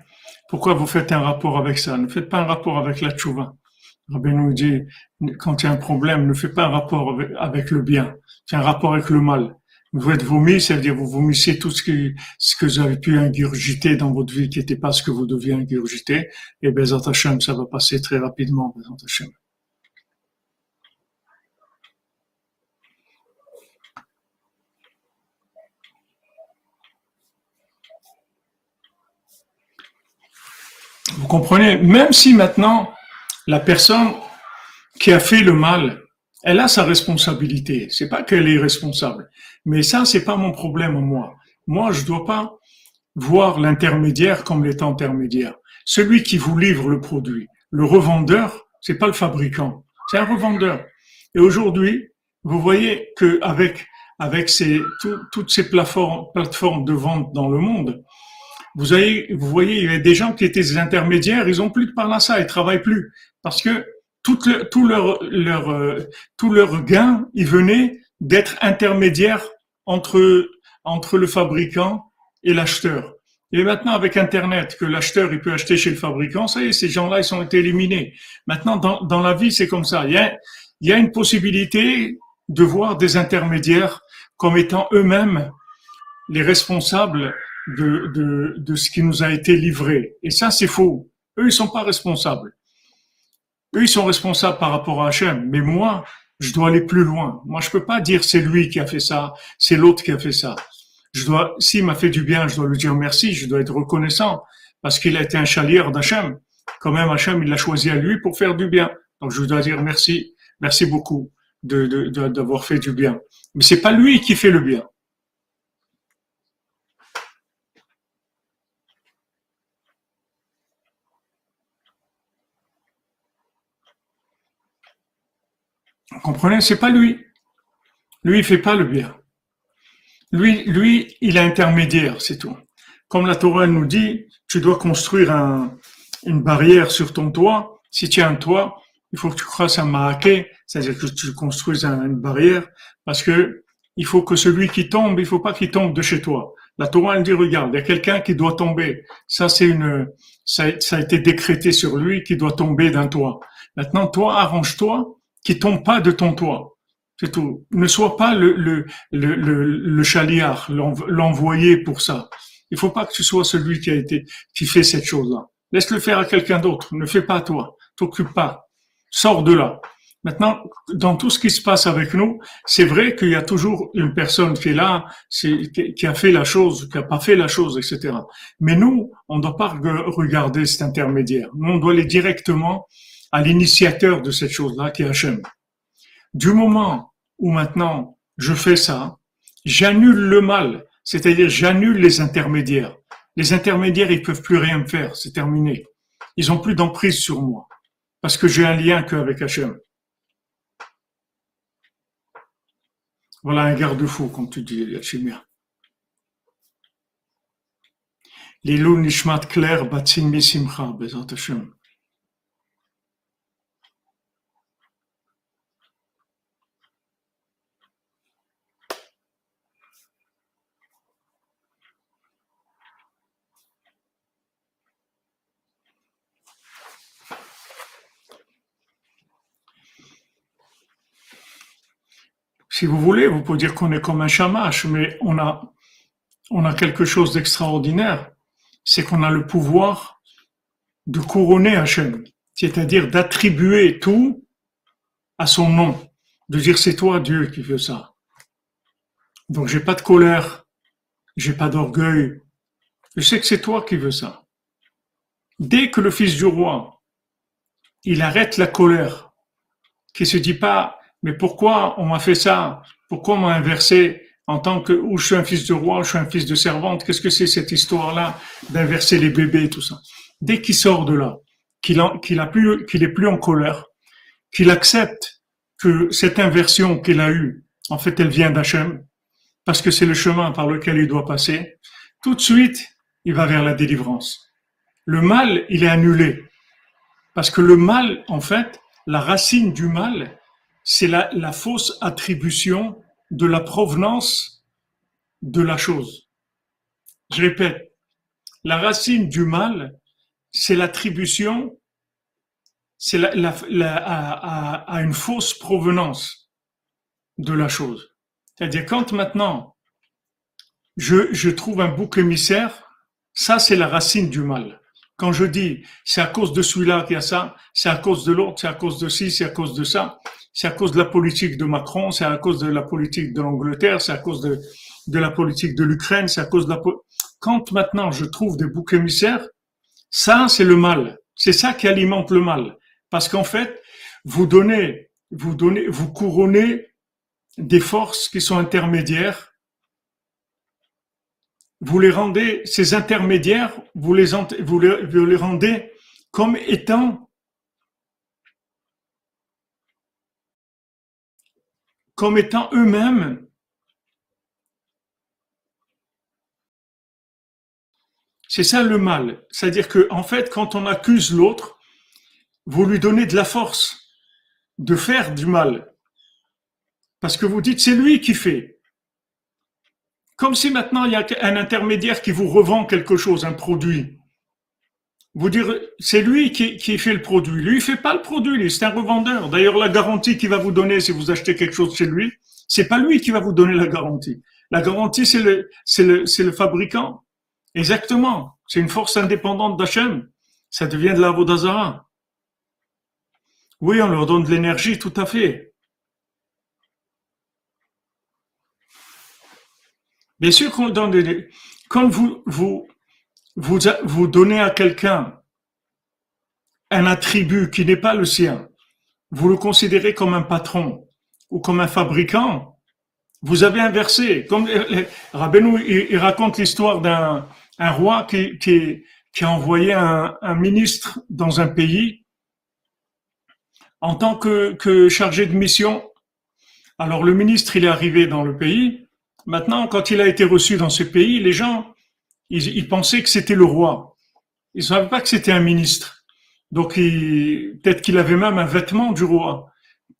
Pourquoi vous faites un rapport avec ça? Ne faites pas un rapport avec la chouva. Rabbi nous dit, quand il y a un problème, ne fais pas un rapport avec, le bien, fais un rapport avec le mal. Vous êtes vomi, c'est-à-dire vous vomissez tout ce que, ce que vous avez pu ingurgiter dans votre vie qui n'était pas ce que vous deviez ingurgiter. Et Bezat Hashem, ça va passer très rapidement, Bezat Hashem. Vous comprenez Même si maintenant, la personne qui a fait le mal, elle a sa responsabilité. C'est pas qu'elle est responsable. Mais ça, c'est pas mon problème, moi. Moi, je dois pas voir l'intermédiaire comme l'étant intermédiaire. Celui qui vous livre le produit, le revendeur, c'est pas le fabricant, c'est un revendeur. Et aujourd'hui, vous voyez que avec avec toutes ces plateformes de vente dans le monde, vous, avez, vous voyez, il y a des gens qui étaient des intermédiaires, ils ont plus de par ça, ils travaillent plus. Parce que tout, le, tout leur, leur, euh, tout leur gain, il venait d'être intermédiaire entre, entre le fabricant et l'acheteur. Et maintenant, avec Internet, que l'acheteur, il peut acheter chez le fabricant, ça y est, ces gens-là, ils ont été éliminés. Maintenant, dans, dans la vie, c'est comme ça. Il y, a, il y a une possibilité de voir des intermédiaires comme étant eux-mêmes les responsables de, de, de ce qui nous a été livré. Et ça, c'est faux. Eux, ils sont pas responsables. Eux, ils sont responsables par rapport à Hachem. Mais moi, je dois aller plus loin. Moi, je peux pas dire c'est lui qui a fait ça, c'est l'autre qui a fait ça. Je dois, s'il m'a fait du bien, je dois lui dire merci, je dois être reconnaissant parce qu'il a été un chalier d'Hachem. Quand même, Hachem, il l'a choisi à lui pour faire du bien. Donc, je dois dire merci, merci beaucoup de, d'avoir fait du bien. Mais c'est pas lui qui fait le bien. Vous comprenez C'est pas lui. Lui, il fait pas le bien. Lui, lui, il est intermédiaire, c'est tout. Comme la Torah nous dit, tu dois construire un, une barrière sur ton toit. Si tu as un toit, il faut que tu crosses un maaké, c'est-à-dire que tu construis une barrière, parce que il faut que celui qui tombe, il faut pas qu'il tombe de chez toi. La Torah elle dit regarde, il y a quelqu'un qui doit tomber. Ça c'est une, ça, ça, a été décrété sur lui qui doit tomber d'un toit. Maintenant toi arrange-toi qui tombe pas de ton toit. C'est tout. Ne sois pas le, le, le, le, chaliard, l'envoyé pour ça. Il faut pas que tu sois celui qui a été, qui fait cette chose-là. Laisse-le faire à quelqu'un d'autre. Ne fais pas à toi. T'occupe pas. Sors de là. Maintenant, dans tout ce qui se passe avec nous, c'est vrai qu'il y a toujours une personne qui est là, qui a fait la chose, qui a pas fait la chose, etc. Mais nous, on ne doit pas regarder cet intermédiaire. Nous, on doit aller directement à l'initiateur de cette chose-là, qui est Hachem. Du moment où maintenant je fais ça, j'annule le mal, c'est-à-dire j'annule les intermédiaires. Les intermédiaires, ils peuvent plus rien faire, c'est terminé. Ils ont plus d'emprise sur moi, parce que j'ai un lien qu'avec Hachem. Voilà un garde-fou, comme tu dis, Hachimia. Lilou Nishmat Hashem. Si vous voulez, vous pouvez dire qu'on est comme un chamache, mais on a, on a quelque chose d'extraordinaire. C'est qu'on a le pouvoir de couronner Hachem, c'est-à-dire d'attribuer tout à son nom, de dire c'est toi Dieu qui veut ça. Donc j'ai pas de colère, j'ai pas d'orgueil, je sais que c'est toi qui veux ça. Dès que le fils du roi, il arrête la colère, qui se dit pas mais pourquoi on m'a fait ça? Pourquoi on m'a inversé en tant que ou je suis un fils de roi, ou je suis un fils de servante? Qu'est-ce que c'est cette histoire-là d'inverser les bébés, tout ça? Dès qu'il sort de là, qu'il qu'il plus, qu'il est plus en colère, qu'il accepte que cette inversion qu'il a eue, en fait, elle vient d'Hachem, parce que c'est le chemin par lequel il doit passer. Tout de suite, il va vers la délivrance. Le mal, il est annulé. Parce que le mal, en fait, la racine du mal, c'est la, fausse attribution de la provenance de la chose. Je répète, la racine du mal, c'est l'attribution c'est à, une fausse provenance de la chose. C'est-à-dire quand maintenant je, je trouve un bouc émissaire, ça c'est la racine du mal. Quand je dis c'est à cause de celui-là qu'il y a ça, c'est à cause de l'autre, c'est à cause de ci, c'est à cause de ça, c'est à cause de la politique de Macron, c'est à cause de la politique de l'Angleterre, c'est à cause de, la politique de l'Ukraine, c'est à cause de la... Quand maintenant je trouve des boucs émissaires, ça c'est le mal. C'est ça qui alimente le mal. Parce qu'en fait, vous donnez, vous donnez, vous couronnez des forces qui sont intermédiaires vous les rendez, ces intermédiaires, vous les, rendez comme étant comme étant eux-mêmes C'est ça le mal. C'est-à-dire que, en fait, quand on accuse l'autre, vous lui donnez de la force de faire du mal. Parce que vous dites, c'est lui qui fait. Comme si maintenant il y a un intermédiaire qui vous revend quelque chose, un produit. Vous dire, c'est lui qui, fait le produit. Lui, il fait pas le produit, c'est un revendeur. D'ailleurs, la garantie qu'il va vous donner si vous achetez quelque chose chez lui, c'est pas lui qui va vous donner la garantie. La garantie, c'est le, c'est le, c'est le fabricant. Exactement. C'est une force indépendante d'Hachem. Ça devient de la Vodazara. Oui, on leur donne de l'énergie, tout à fait. Bien sûr. Quand vous, vous, vous, donnez à quelqu'un un attribut qui n'est pas le sien, vous le considérez comme un patron ou comme un fabricant, vous avez inversé. Comme Rabbeinu, il, raconte l'histoire d'un un roi qui, qui, qui a envoyé un, un, ministre dans un pays en tant que, que chargé de mission. Alors le ministre, il est arrivé dans le pays Maintenant, quand il a été reçu dans ce pays, les gens, ils, pensaient que c'était le roi. Ils ne savaient pas que c'était un ministre. Donc, peut-être qu'il avait même un vêtement du roi,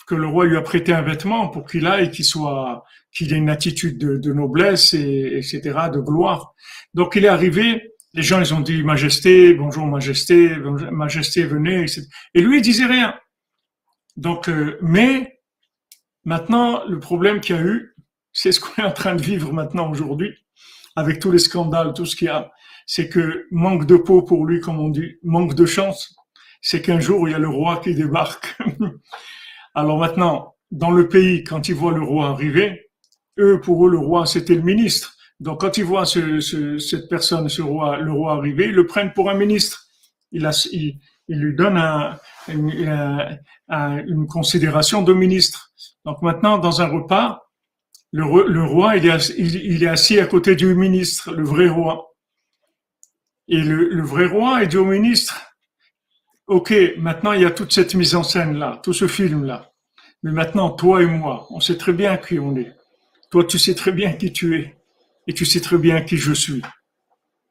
que le roi lui a prêté un vêtement pour qu'il aille, qu'il soit, qu'il ait une attitude de, noblesse et etc., de gloire. Donc, il est arrivé. Les gens, ils ont dit Majesté, bonjour Majesté, Majesté, venez. Etc. Et lui, il disait rien. Donc, euh, mais maintenant, le problème qu'il y a eu, c'est ce qu'on est en train de vivre maintenant aujourd'hui, avec tous les scandales, tout ce qu'il y a. C'est que manque de peau pour lui, comme on dit, manque de chance, c'est qu'un jour, il y a le roi qui débarque. Alors maintenant, dans le pays, quand ils voient le roi arriver, eux, pour eux, le roi, c'était le ministre. Donc quand ils voient cette personne, ce roi, le roi arriver, ils le prennent pour un ministre. Il, lui donne une, une considération de ministre. Donc maintenant, dans un repas, le, roi, il est, assis, à côté du ministre, le vrai roi. Et le, vrai roi, il dit au ministre, OK, maintenant il y a toute cette mise en scène-là, tout ce film-là. Mais maintenant, toi et moi, on sait très bien qui on est. Toi, tu sais très bien qui tu es. Et tu sais très bien qui je suis.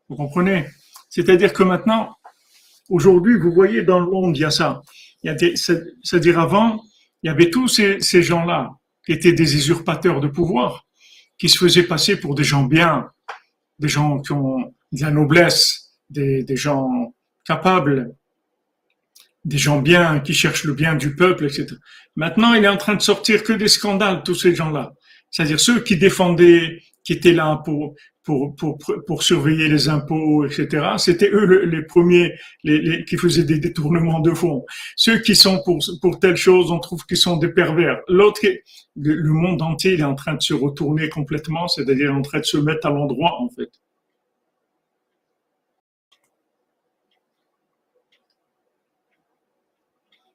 Vous comprenez? C'est-à-dire que maintenant, aujourd'hui, vous voyez dans le monde, il y a ça. C'est-à-dire avant, il y avait tous ces gens-là qui étaient des usurpateurs de pouvoir, qui se faisaient passer pour des gens bien, des gens qui ont de la noblesse, des, des gens capables, des gens bien, qui cherchent le bien du peuple, etc. Maintenant, il est en train de sortir que des scandales, tous ces gens-là. C'est-à-dire ceux qui défendaient, qui étaient là pour, pour, pour, pour surveiller les impôts, etc. C'était eux les premiers les, qui faisaient des détournements de fonds. Ceux qui sont pour, pour telle chose, on trouve qu'ils sont des pervers. L'autre, le monde entier est en train de se retourner complètement, c'est-à-dire en train de se mettre à l'endroit, en fait.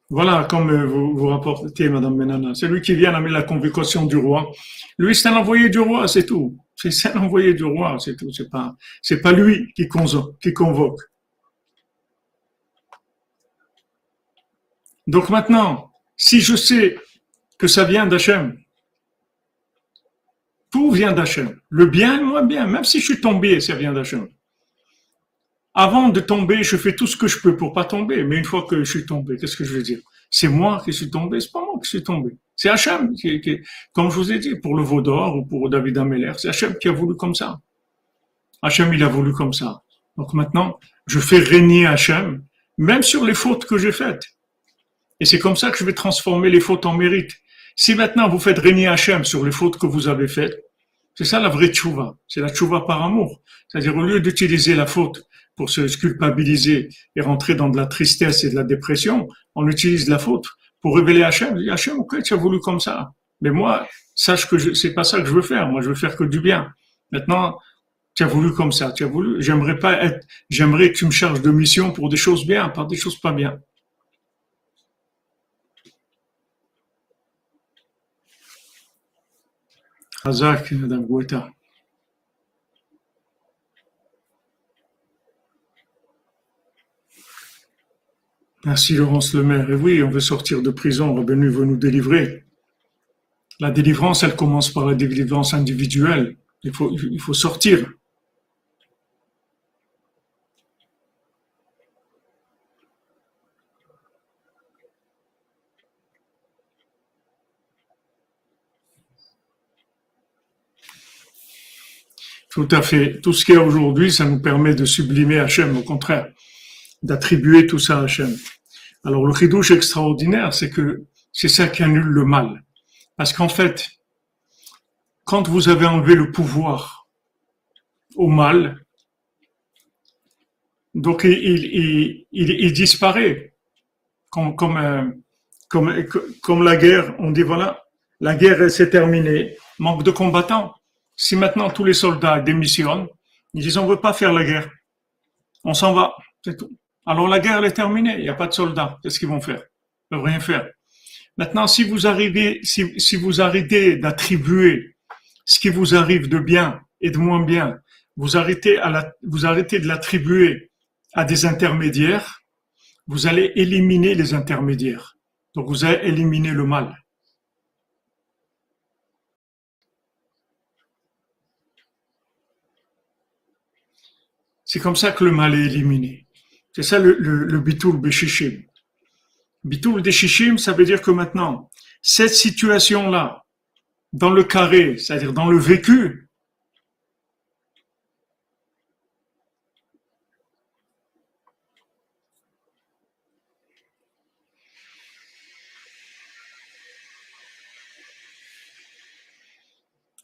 Voilà, comme euh, vous, vous rapportez, Madame Menana. C'est lui qui vient amener la convocation du roi. Lui, c'est un envoyé du roi, c'est tout. C'est un envoyé du roi, c'est tout. C'est pas, c'est pas lui qui, convoque. Donc maintenant, si je sais que ça vient d'Hachem, tout vient d'Hachem. Le bien moins bien, même si je suis tombé, ça vient d'Hachem. Avant de tomber, je fais tout ce que je peux pour pas tomber. Mais une fois que je suis tombé, qu'est-ce que je veux dire? C'est moi qui suis tombé, c'est pas moi qui suis tombé. C'est Hachem qui, qui, comme je vous ai dit, pour le veau d'or ou pour David Ameller, c'est Hachem qui a voulu comme ça. Hachem, il a voulu comme ça. Donc maintenant, je fais régner Hachem, même sur les fautes que j'ai faites. Et c'est comme ça que je vais transformer les fautes en mérite. Si maintenant vous faites régner Hachem sur les fautes que vous avez faites, C'est ça la vraie tchouva. C'est la tchouva par amour. C'est-à-dire, au lieu d'utiliser la faute pour se culpabiliser et rentrer dans de la tristesse et de la dépression, on utilise la faute pour révéler Hachem. Hachem, ok, tu as voulu comme ça. Mais moi, sache que c'est pas ça que je veux faire. Moi, je veux faire que du bien. Maintenant, tu as voulu comme ça. Tu as voulu, j'aimerais pas être, j'aimerais que tu me charges de mission pour des choses bien, pas des choses pas bien. Hazak, Madame. Merci Laurence Lemaire. Et oui, on veut sortir de prison, Revenu veut nous délivrer. La délivrance, elle commence par la délivrance individuelle. Il faut, il faut sortir. Tout à fait. Tout ce qu'il y a aujourd'hui, ça nous permet de sublimer Hachem, au contraire, d'attribuer tout ça à Hachem. Alors le chidouche extraordinaire, c'est que c'est ça qui annule le mal. Parce qu'en fait, quand vous avez enlevé le pouvoir au mal, donc il, disparaît. Euh, comme, la guerre, on dit voilà, la guerre s'est terminée, manque de combattants. Si maintenant tous les soldats démissionnent, ils disent on veut pas faire la guerre, on s'en va, c'est tout. Alors la guerre est terminée, il n'y a pas de soldats. Qu'est-ce qu'ils vont faire? Ils peuvent rien faire. Maintenant, si vous arrivez, si, vous arrêtez d'attribuer ce qui vous arrive de bien et de moins bien, vous arrêtez vous arrêtez de l'attribuer à des intermédiaires, vous allez éliminer les intermédiaires. Donc vous allez éliminer le mal. C'est comme ça que le mal est éliminé. C'est ça le, le, le bitoul beshishim. Bitoul ça veut dire que maintenant, cette situation-là, dans le carré, c'est-à-dire dans le vécu,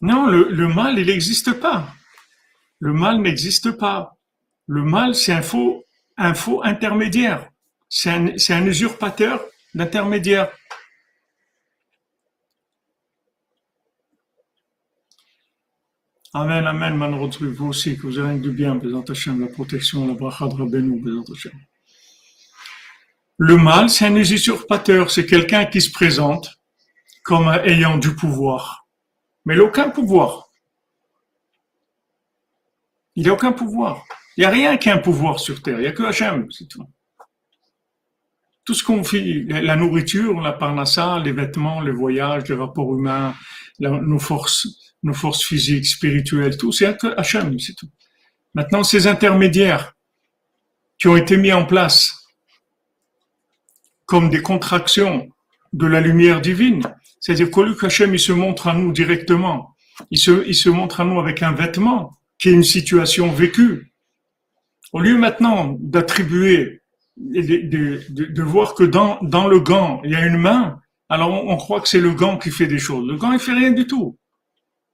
Non, le mal, il n'existe pas. Le mal n'existe pas. Le mal, c'est un faux, un faux intermédiaire. C'est un, usurpateur d'intermédiaire. Amen, amen, man vous aussi, que vous ayez du bien, présent Hachem, la protection, la bracha de Rabbeinu. Le mal, c'est un usurpateur, c'est quelqu'un qui se présente comme ayant du pouvoir. Mais il n'a aucun pouvoir. Il n'a aucun pouvoir. Il n'y a rien qui a un pouvoir sur Terre. Il n'y a que Hachem, c'est tout. Tout ce qu'on fait, la nourriture, la parnassa, les vêtements, les voyages, les rapports humains, nos forces, nos forces physiques, spirituelles, tout, c'est que Hachem, c'est tout. Maintenant, ces intermédiaires qui ont été mis en place comme des contractions de la lumière divine, c'est-à-dire qu'au lieu qu'Hachem il se montre à nous directement, il se, il se montre à nous avec un vêtement qui est une situation vécue, au lieu maintenant d'attribuer, de, de, voir que dans, dans le gant, il y a une main, alors on, croit que c'est le gant qui fait des choses. Le gant, il fait rien du tout.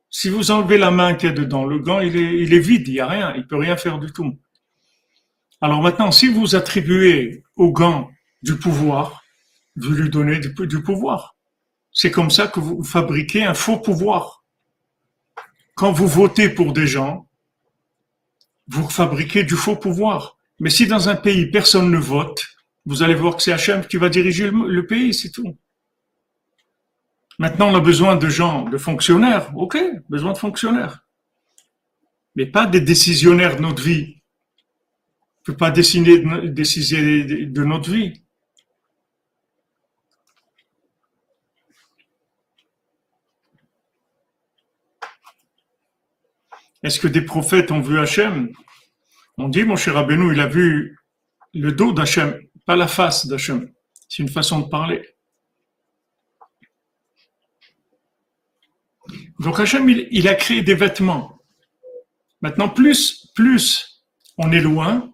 Si vous enlevez la main qui est dedans, le gant, il est, il est vide, il n'y a rien, il peut rien faire du tout. Alors maintenant, si vous attribuez au gant du pouvoir, vous lui donnez du pouvoir. C'est comme ça que vous fabriquez un faux pouvoir. Quand vous votez pour des gens, vous fabriquez du faux pouvoir. Mais si dans un pays personne ne vote, vous allez voir que c'est Hachem qui va diriger le, pays, c'est tout. Maintenant, on a besoin de gens, de fonctionnaires. Ok, besoin de fonctionnaires. Mais pas des décisionnaires de notre vie. On ne peut pas décider de notre vie. Est-ce que des prophètes ont vu Hachem? On dit, mon cher Rabbeinu, il a vu le dos d'Hachem, pas la face d'Hachem. C'est une façon de parler. Donc Hachem, il, a créé des vêtements. Maintenant, plus, plus on est loin,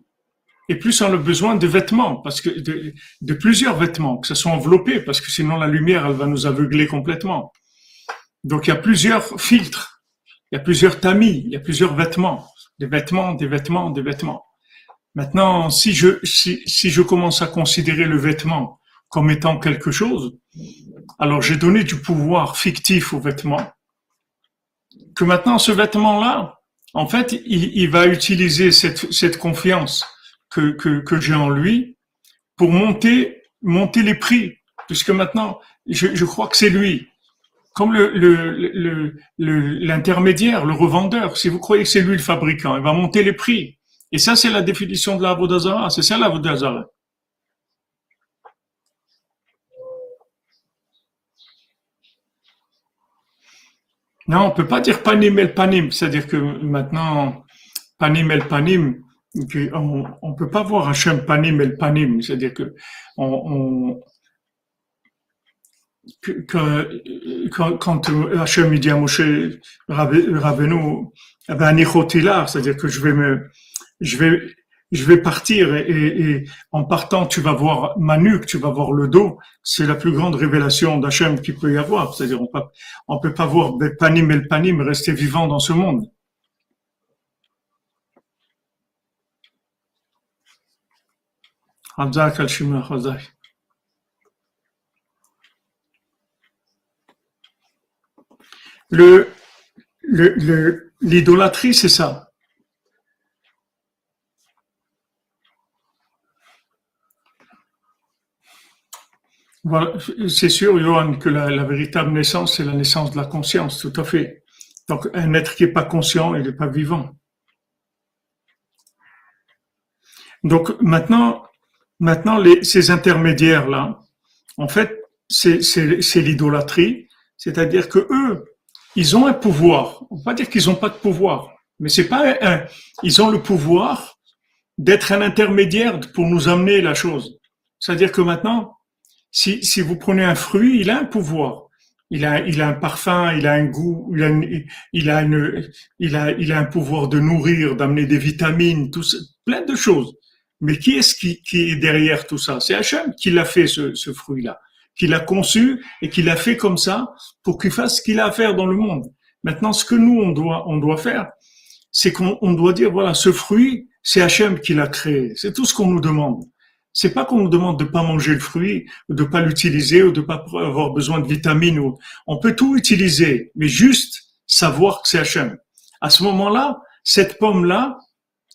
et plus on a besoin de vêtements, parce que de, plusieurs vêtements, que ce soit enveloppé, parce que sinon la lumière, elle va nous aveugler complètement. Donc il y a plusieurs filtres Il y a plusieurs tamis, il y a plusieurs vêtements, des vêtements, des vêtements, des vêtements. Maintenant, si je, si, si je commence à considérer le vêtement comme étant quelque chose, alors j'ai donné du pouvoir fictif au vêtement, que maintenant ce vêtement-là, en fait, il, va utiliser cette, cette confiance que, que, que j'ai en lui pour monter, monter les prix, puisque maintenant, je, je crois que c'est lui comme l'intermédiaire, le, revendeur. Si vous croyez que c'est lui le fabricant, il va monter les prix. Et ça, c'est la définition de la Vodazara. C'est ça la Vodazara. Non, on peut pas dire panim el panim. C'est-à-dire que maintenant, panim el panim, on, on peut pas voir Hachem panim el panim. C'est-à-dire que on, quand Hachem dit à Moshe Rabbeinu, eh ben, c'est-à-dire que je vais me, je vais, je vais partir et, en partant, tu vas voir ma nuque, tu vas voir le dos. C'est la plus grande révélation d'Hachem qu'il peut y avoir. C'est-à-dire, on peut, on peut pas voir Panim et le Panim rester vivant dans ce monde. Le, le, l'idolâtrie, c'est ça. C'est sûr, Johan, que la, véritable naissance, c'est la naissance de la conscience, tout à fait. Donc, un être qui n'est pas conscient, il n'est pas vivant. Donc, maintenant, maintenant les, ces intermédiaires-là, en fait, c'est, c'est l'idolâtrie, c'est-à-dire que eux, ils ont un pouvoir. On va dire qu'ils n'ont pas de pouvoir, mais c'est pas un, ils ont le pouvoir d'être un intermédiaire pour nous amener la chose. C'est-à-dire que maintenant, si, si vous prenez un fruit, il a un pouvoir. Il a, il a un parfum, il a un goût, il a, il a, une, il a, il a un pouvoir de nourrir, d'amener des vitamines, tout plein de choses. Mais qui est-ce qui, qui est derrière tout ça? C'est Hachem qui l'a fait, ce, ce fruit-là qu'il a conçu et qu'il a fait comme ça pour qu'il fasse ce qu'il a à faire dans le monde. Maintenant, ce que nous, on doit, on doit faire, c'est qu'on doit dire, voilà, ce fruit, c'est Hachem qui l'a créé. C'est tout ce qu'on nous demande. C'est pas qu'on nous demande de pas manger le fruit, ou de pas l'utiliser, ou de pas avoir besoin de vitamines. Ou... On peut tout utiliser, mais juste savoir que c'est Hachem. À ce moment-là, cette pomme-là,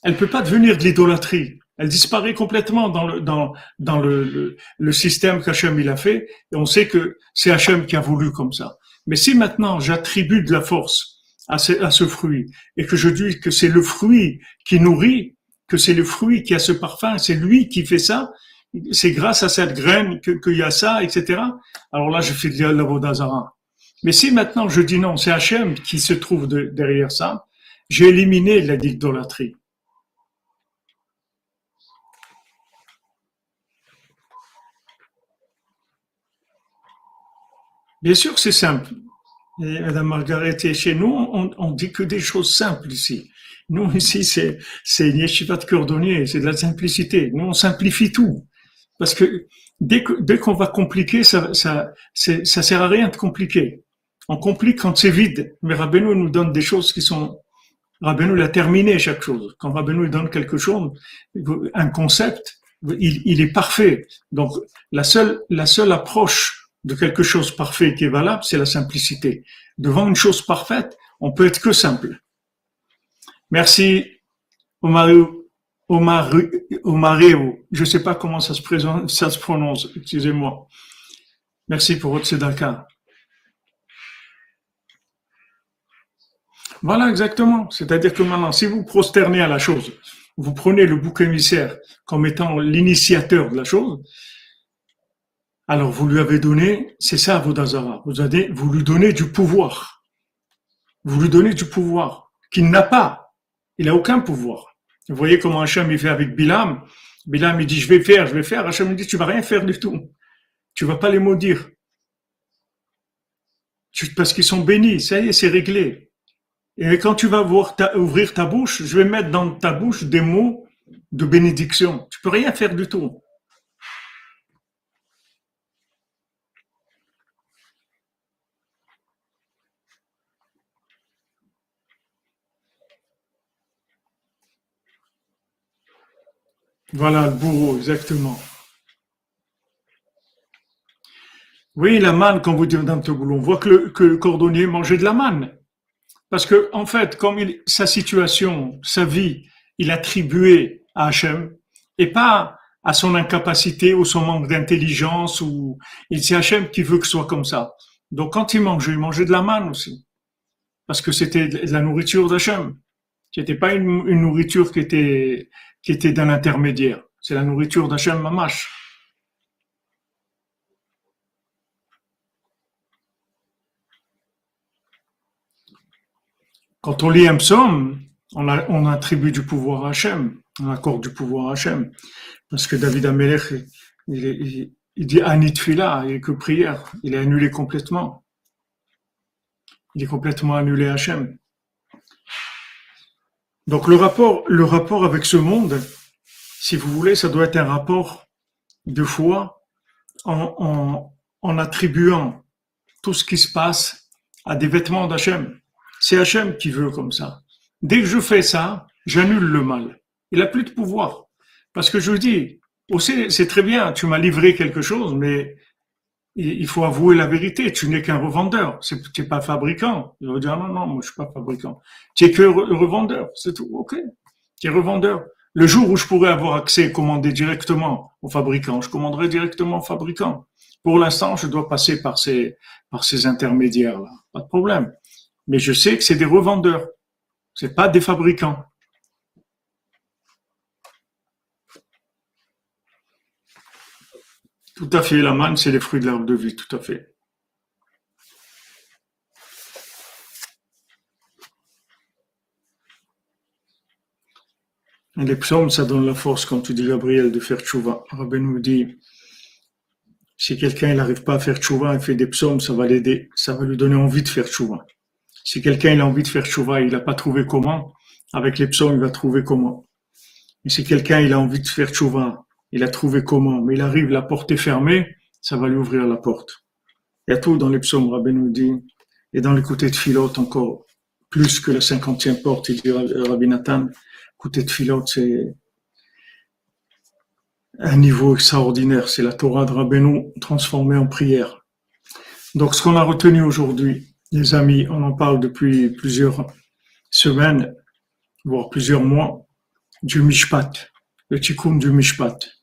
elle peut pas devenir de l'idolâtrie. Elle disparaît complètement dans le, dans, dans le, le, système qu'Hachem il a fait. Et on sait que c'est Hachem qui a voulu comme ça. Mais si maintenant j'attribue de la force à ce, à ce fruit et que je dis que c'est le fruit qui nourrit, que c'est le fruit qui a ce parfum, c'est lui qui fait ça, c'est grâce à cette graine qu'il y a ça, etc. Alors là, je fais de l'Avodazara. Mais si maintenant je dis non, c'est Hachem qui se trouve derrière ça, j'ai éliminé la l'idolâtrie. Bien sûr, c'est simple. Madame Margaret, chez nous, on, on dit que des choses simples ici. Nous, ici, c'est, c'est yeshiva de cordonnier, c'est de la simplicité. Nous, on simplifie tout. Parce que dès, que, dès qu'on va compliquer, ça, ça, ça sert à rien de compliquer. On complique quand c'est vide. Mais Rabbeinu nous donne des choses qui sont, Rabbeinu l'a terminé chaque chose. Quand Rabbeinu donne quelque chose, un concept, il, il est parfait. Donc, la seule, la seule approche de quelque chose parfait qui est valable, c'est la simplicité. Devant une chose parfaite, on peut être que simple. Merci, Omar, Omar, Je ne sais pas comment ça se, présente, prononce, excusez-moi. Merci pour votre sédaka. Voilà, exactement. C'est-à-dire que maintenant, si vous prosternez à la chose, vous prenez le bouc émissaire comme étant l'initiateur de la chose, alors vous lui avez donné, c'est ça Vodazara, vous, avez, vous lui donnez du pouvoir. Vous lui donnez du pouvoir qu'il n'a pas. Il n'a aucun pouvoir. Vous voyez comment Hachem il fait avec Bilam. Bilam il dit je vais faire, je vais faire. Hachem il dit tu vas rien faire du tout. Tu vas pas les maudire. Parce qu'ils sont bénis, ça y est, c'est réglé. Et quand tu vas ouvrir ta bouche, je vais mettre dans ta bouche des mots de bénédiction. Tu peux rien faire du tout. Voilà, le bourreau, exactement. Oui, la manne, quand vous dites dans le on voit que le, cordonnier mangeait de la manne. Parce que, en fait, comme sa situation, sa vie, il attribuait à Hachem, et pas à son incapacité ou son manque d'intelligence, ou c'est Hachem qui veut que ce soit comme ça. Donc, quand il mangeait, il mangeait de la manne aussi. Parce que c'était la nourriture d'Hachem. C'était pas une, une, nourriture qui était, qui était d'un intermédiaire. C'est la nourriture d'Hachem Mamash. Quand on lit un psaume, on, attribue du pouvoir à Hachem, on accorde du pouvoir à Hachem. Parce que David Amelech, il, dit Anit Fila, il est que prière, il est annulé complètement. Il est complètement annulé à Hachem. Donc le rapport, le rapport avec ce monde, si vous voulez, ça doit être un rapport de foi en, en, en attribuant tout ce qui se passe à des vêtements d'Hachem. C'est Hachem qui veut comme ça. Dès que je fais ça, j'annule le mal. Il n'a plus de pouvoir. Parce que je vous dis, aussi, c'est très bien, tu m'as livré quelque chose, mais il faut avouer la vérité. Tu n'es qu'un revendeur. Tu n'es pas fabricant. Il va dire, non, non, moi, je suis pas fabricant. Tu es que revendeur. C'est tout. OK. Tu es revendeur. Le jour où je pourrais avoir accès et commander directement au fabricant, je commanderai directement au fabricant. Pour l'instant, je dois passer par ces, intermédiaires-là. Pas de problème mais je sais que c'est des revendeurs, c'est pas des fabricants. Tout à fait, la manne, c'est les fruits de l'arbre de vie, tout à fait. les psaumes, ça donne la force, comme tu dis, Gabriel, de faire tchouva. Rabbi nous dit, si quelqu'un n'arrive pas à faire tchouva, il fait des psaumes, ça va l'aider, ça va lui donner envie de faire tchouva. Si quelqu'un a envie de faire chouva, il n'a pas trouvé comment, avec les psaumes, il va trouver comment. Et si quelqu'un a envie de faire chouva, il a trouvé comment, mais il arrive, la porte est fermée, ça va lui ouvrir la porte. Il y a tout dans les psaumes, Rabbi dit, et dans côtés de filote encore, plus que la cinquantième porte, il dit Rabbi Nathan, côté de filote, c'est un niveau extraordinaire, c'est la Torah de Rabbeinu transformée en prière. Donc ce qu'on a retenu aujourd'hui, les amis, on en parle depuis plusieurs semaines, voire plusieurs mois, du Mishpat, le Tikkun du Mishpat.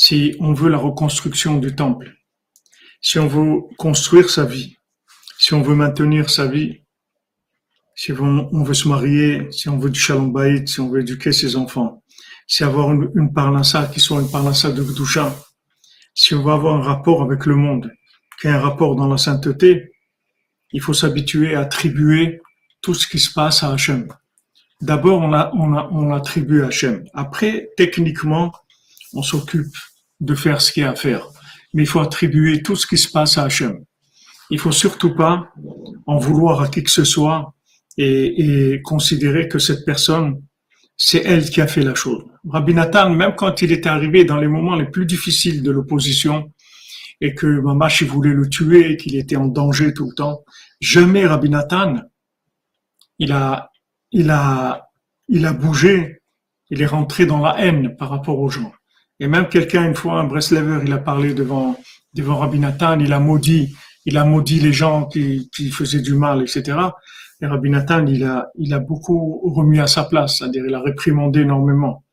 Si on veut la reconstruction du temple, si on veut construire sa vie, si on veut maintenir sa vie, si on veut se marier, si on veut du shalom si on veut éduquer ses enfants, si avoir une, une qui soit une parnassa de Gdusha, si on veut avoir un rapport avec le monde, qui a un rapport dans la sainteté, il faut s'habituer à attribuer tout ce qui se passe à Hachem. D'abord, on, on, a, on attribue à Hachem. Après, techniquement, on s'occupe de faire ce qu'il y a à faire. Mais il faut attribuer tout ce qui se passe à Hachem. Il faut surtout pas en vouloir à qui que ce soit et, et considérer que cette personne, c'est elle qui a fait la chose. Rabbi Nathan, même quand il était arrivé dans les moments les plus difficiles de l'opposition, et que Mamash voulait le tuer, qu'il était en danger tout le temps. Jamais Rabbi Nathan, il a, il a, il a bougé, il est rentré dans la haine par rapport aux gens. Et même quelqu'un, une fois, un Breslever, il a parlé devant, devant Rabbi Nathan, il a maudit, il a maudit les gens qui, qui faisaient du mal, etc. Et Rabbi Nathan, il a, il a beaucoup remis à sa place, c'est-à-dire il a réprimandé énormément.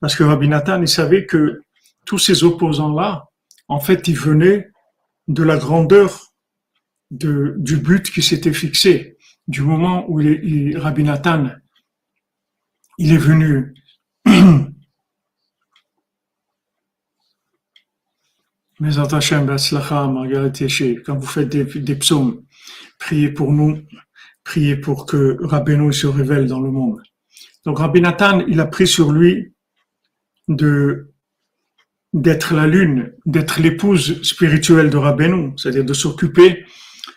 Parce que Rabbi Nathan, il savait que tous ces opposants-là, en fait, il venait de la grandeur de, du but qui s'était fixé, du moment où il, Rabbi Nathan, il est venu. Mais quand vous faites des, psaumes, priez pour nous, priez pour que Rabbeinu se révèle dans le monde. Donc Rabbi Nathan, il a pris sur lui de d'être la lune, d'être l'épouse spirituelle de Rabbeinu, c'est-à-dire de s'occuper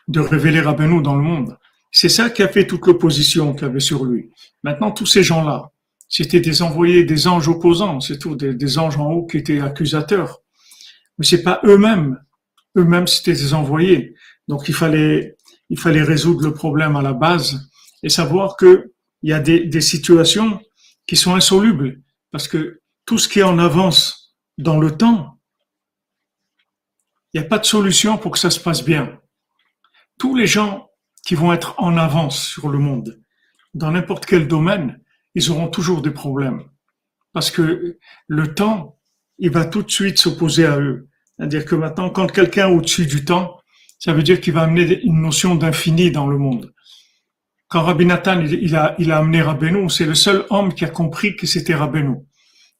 de révéler Rabbeinu dans le monde. C'est ça qui a fait toute l'opposition qu'il avait sur lui. Maintenant, tous ces gens-là, c'était des envoyés, des anges opposants, c'est tout, des, anges en haut qui étaient accusateurs. Mais c'est pas eux-mêmes. Eux-mêmes, c'était des envoyés. Donc, il fallait, il fallait résoudre le problème à la base et savoir que il y a des, des situations qui sont insolubles Parce que tout ce qui est en avance dans le temps, il n'y a pas de solution pour que ça se passe bien. Tous les gens qui vont être en avance sur le monde, dans n'importe quel domaine, ils auront toujours des problèmes. Parce que le temps, il va tout de suite s'opposer à eux. C'est-à-dire que maintenant, quand quelqu'un au-dessus du temps, ça veut dire qu'il va amener une notion d'infini dans le monde. Quand Rabbi Nathan, il, a, il a amené Rabbeinu, c'est le seul homme qui a compris que c'était Rabbeinu.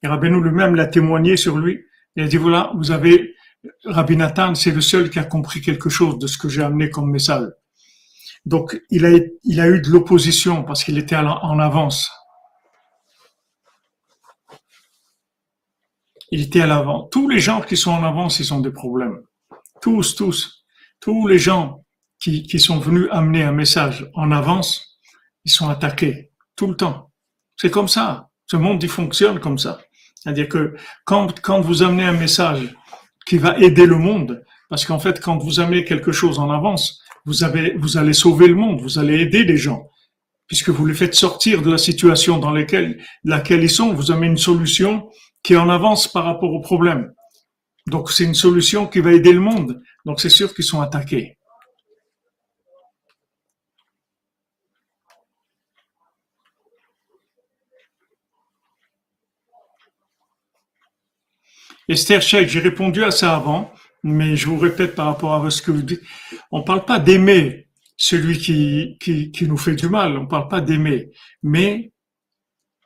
Et Rabbeinu lui-même l'a témoigné sur lui. Il a dit, voilà, vous avez, Rabbi Nathan, c'est le seul qui a compris quelque chose de ce que j'ai amené comme message. Donc, il a eu de l'opposition parce qu'il était en avance. Il était à l'avant. Tous les gens qui sont en avance, ils ont des problèmes. Tous, tous. Tous les gens qui, qui sont venus amener un message en avance, ils sont attaqués tout le temps. C'est comme ça. Ce monde, il fonctionne comme ça. C'est-à-dire que quand, quand vous amenez un message qui va aider le monde, parce qu'en fait, quand vous amenez quelque chose en avance, vous, avez, vous allez sauver le monde, vous allez aider les gens, puisque vous les faites sortir de la situation dans laquelle, laquelle ils sont, vous amenez une solution qui est en avance par rapport au problème. Donc c'est une solution qui va aider le monde. Donc c'est sûr qu'ils sont attaqués. Esther Sheikh, j'ai répondu à ça avant, mais je vous répète par rapport à ce que vous dites. On ne parle pas d'aimer celui qui, qui, qui, nous fait du mal, on ne parle pas d'aimer, mais